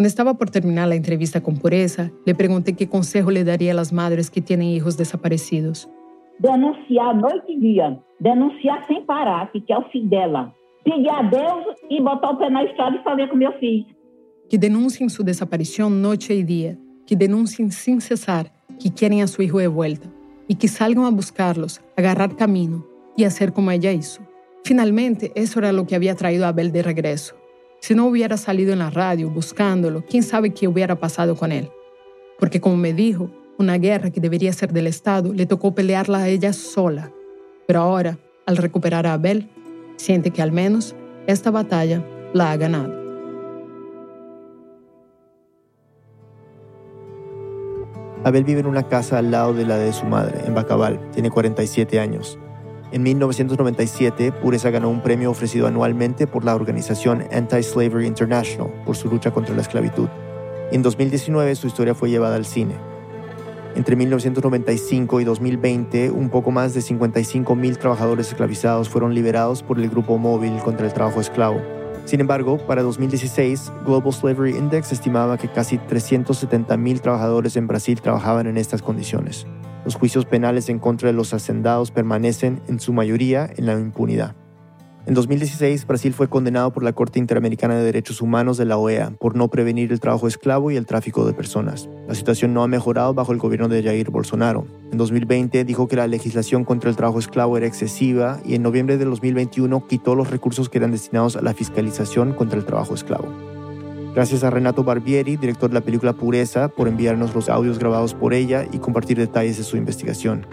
Cuando estaba por terminar la entrevista con Pureza, le pregunté qué consejo le daría a las madres que tienen hijos desaparecidos. Denunciar noite e dia, denunciar sem parar, que é o filho dela. Pedir a Deus e botar o pé na estrada e fazer com meu filho. Que denuncien su desaparición noche y día, que denuncien sin cesar que quieren a su hijo de vuelta y que salgan a buscarlos, agarrar camino y hacer como ella hizo. Finalmente, eso era lo que había traído a Abel de regreso. Si no hubiera salido en la radio buscándolo, quién sabe qué hubiera pasado con él. Porque como me dijo, una guerra que debería ser del Estado le tocó pelearla a ella sola. Pero ahora, al recuperar a Abel, siente que al menos esta batalla la ha ganado. Abel vive en una casa al lado de la de su madre, en Bacabal. Tiene 47 años. En 1997, Pureza ganó un premio ofrecido anualmente por la organización Anti-Slavery International por su lucha contra la esclavitud. En 2019, su historia fue llevada al cine. Entre 1995 y 2020, un poco más de 55 mil trabajadores esclavizados fueron liberados por el Grupo Móvil contra el Trabajo Esclavo. Sin embargo, para 2016, Global Slavery Index estimaba que casi 370 mil trabajadores en Brasil trabajaban en estas condiciones. Los juicios penales en contra de los hacendados permanecen en su mayoría en la impunidad. En 2016, Brasil fue condenado por la Corte Interamericana de Derechos Humanos de la OEA por no prevenir el trabajo esclavo y el tráfico de personas. La situación no ha mejorado bajo el gobierno de Jair Bolsonaro. En 2020 dijo que la legislación contra el trabajo esclavo era excesiva y en noviembre de 2021 quitó los recursos que eran destinados a la fiscalización contra el trabajo esclavo. Gracias a Renato Barbieri, director de la película Pureza, por enviarnos los audios grabados por ella y compartir detalles de su investigación.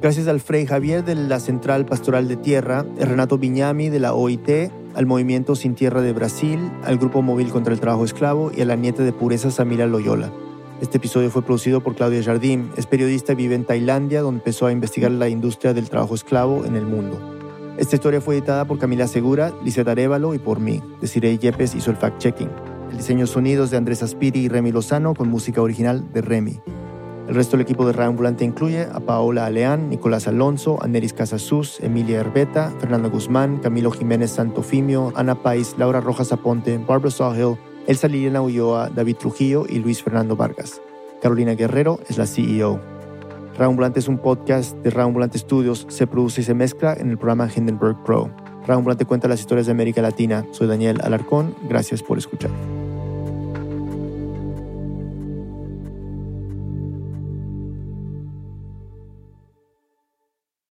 Gracias al Frei Javier de la Central Pastoral de Tierra, Renato Viñami de la OIT, al Movimiento Sin Tierra de Brasil, al Grupo Móvil contra el Trabajo Esclavo y a la nieta de Pureza Samira Loyola. Este episodio fue producido por Claudia Jardim, es periodista y vive en Tailandia, donde empezó a investigar la industria del trabajo esclavo en el mundo. Esta historia fue editada por Camila Segura, Lizeth Arevalo y por mí. Desiree Yepes hizo el fact-checking. El diseño sonidos de Andrés Aspiri y Remy Lozano con música original de Remy. El resto del equipo de Radio Ambulante incluye a Paola Aleán, Nicolás Alonso, Aneris Casasus, Emilia Herbeta, Fernando Guzmán, Camilo Jiménez Santofimio, Ana Pais, Laura Rojas Aponte, Barbara Sawhill, Elsa Liliana Ulloa, David Trujillo y Luis Fernando Vargas. Carolina Guerrero es la CEO. Radio Ambulante es un podcast de Radio Ambulante Studios, se produce y se mezcla en el programa Hindenburg Pro. Radio Ambulante cuenta las historias de América Latina. Soy Daniel Alarcón, gracias por escuchar.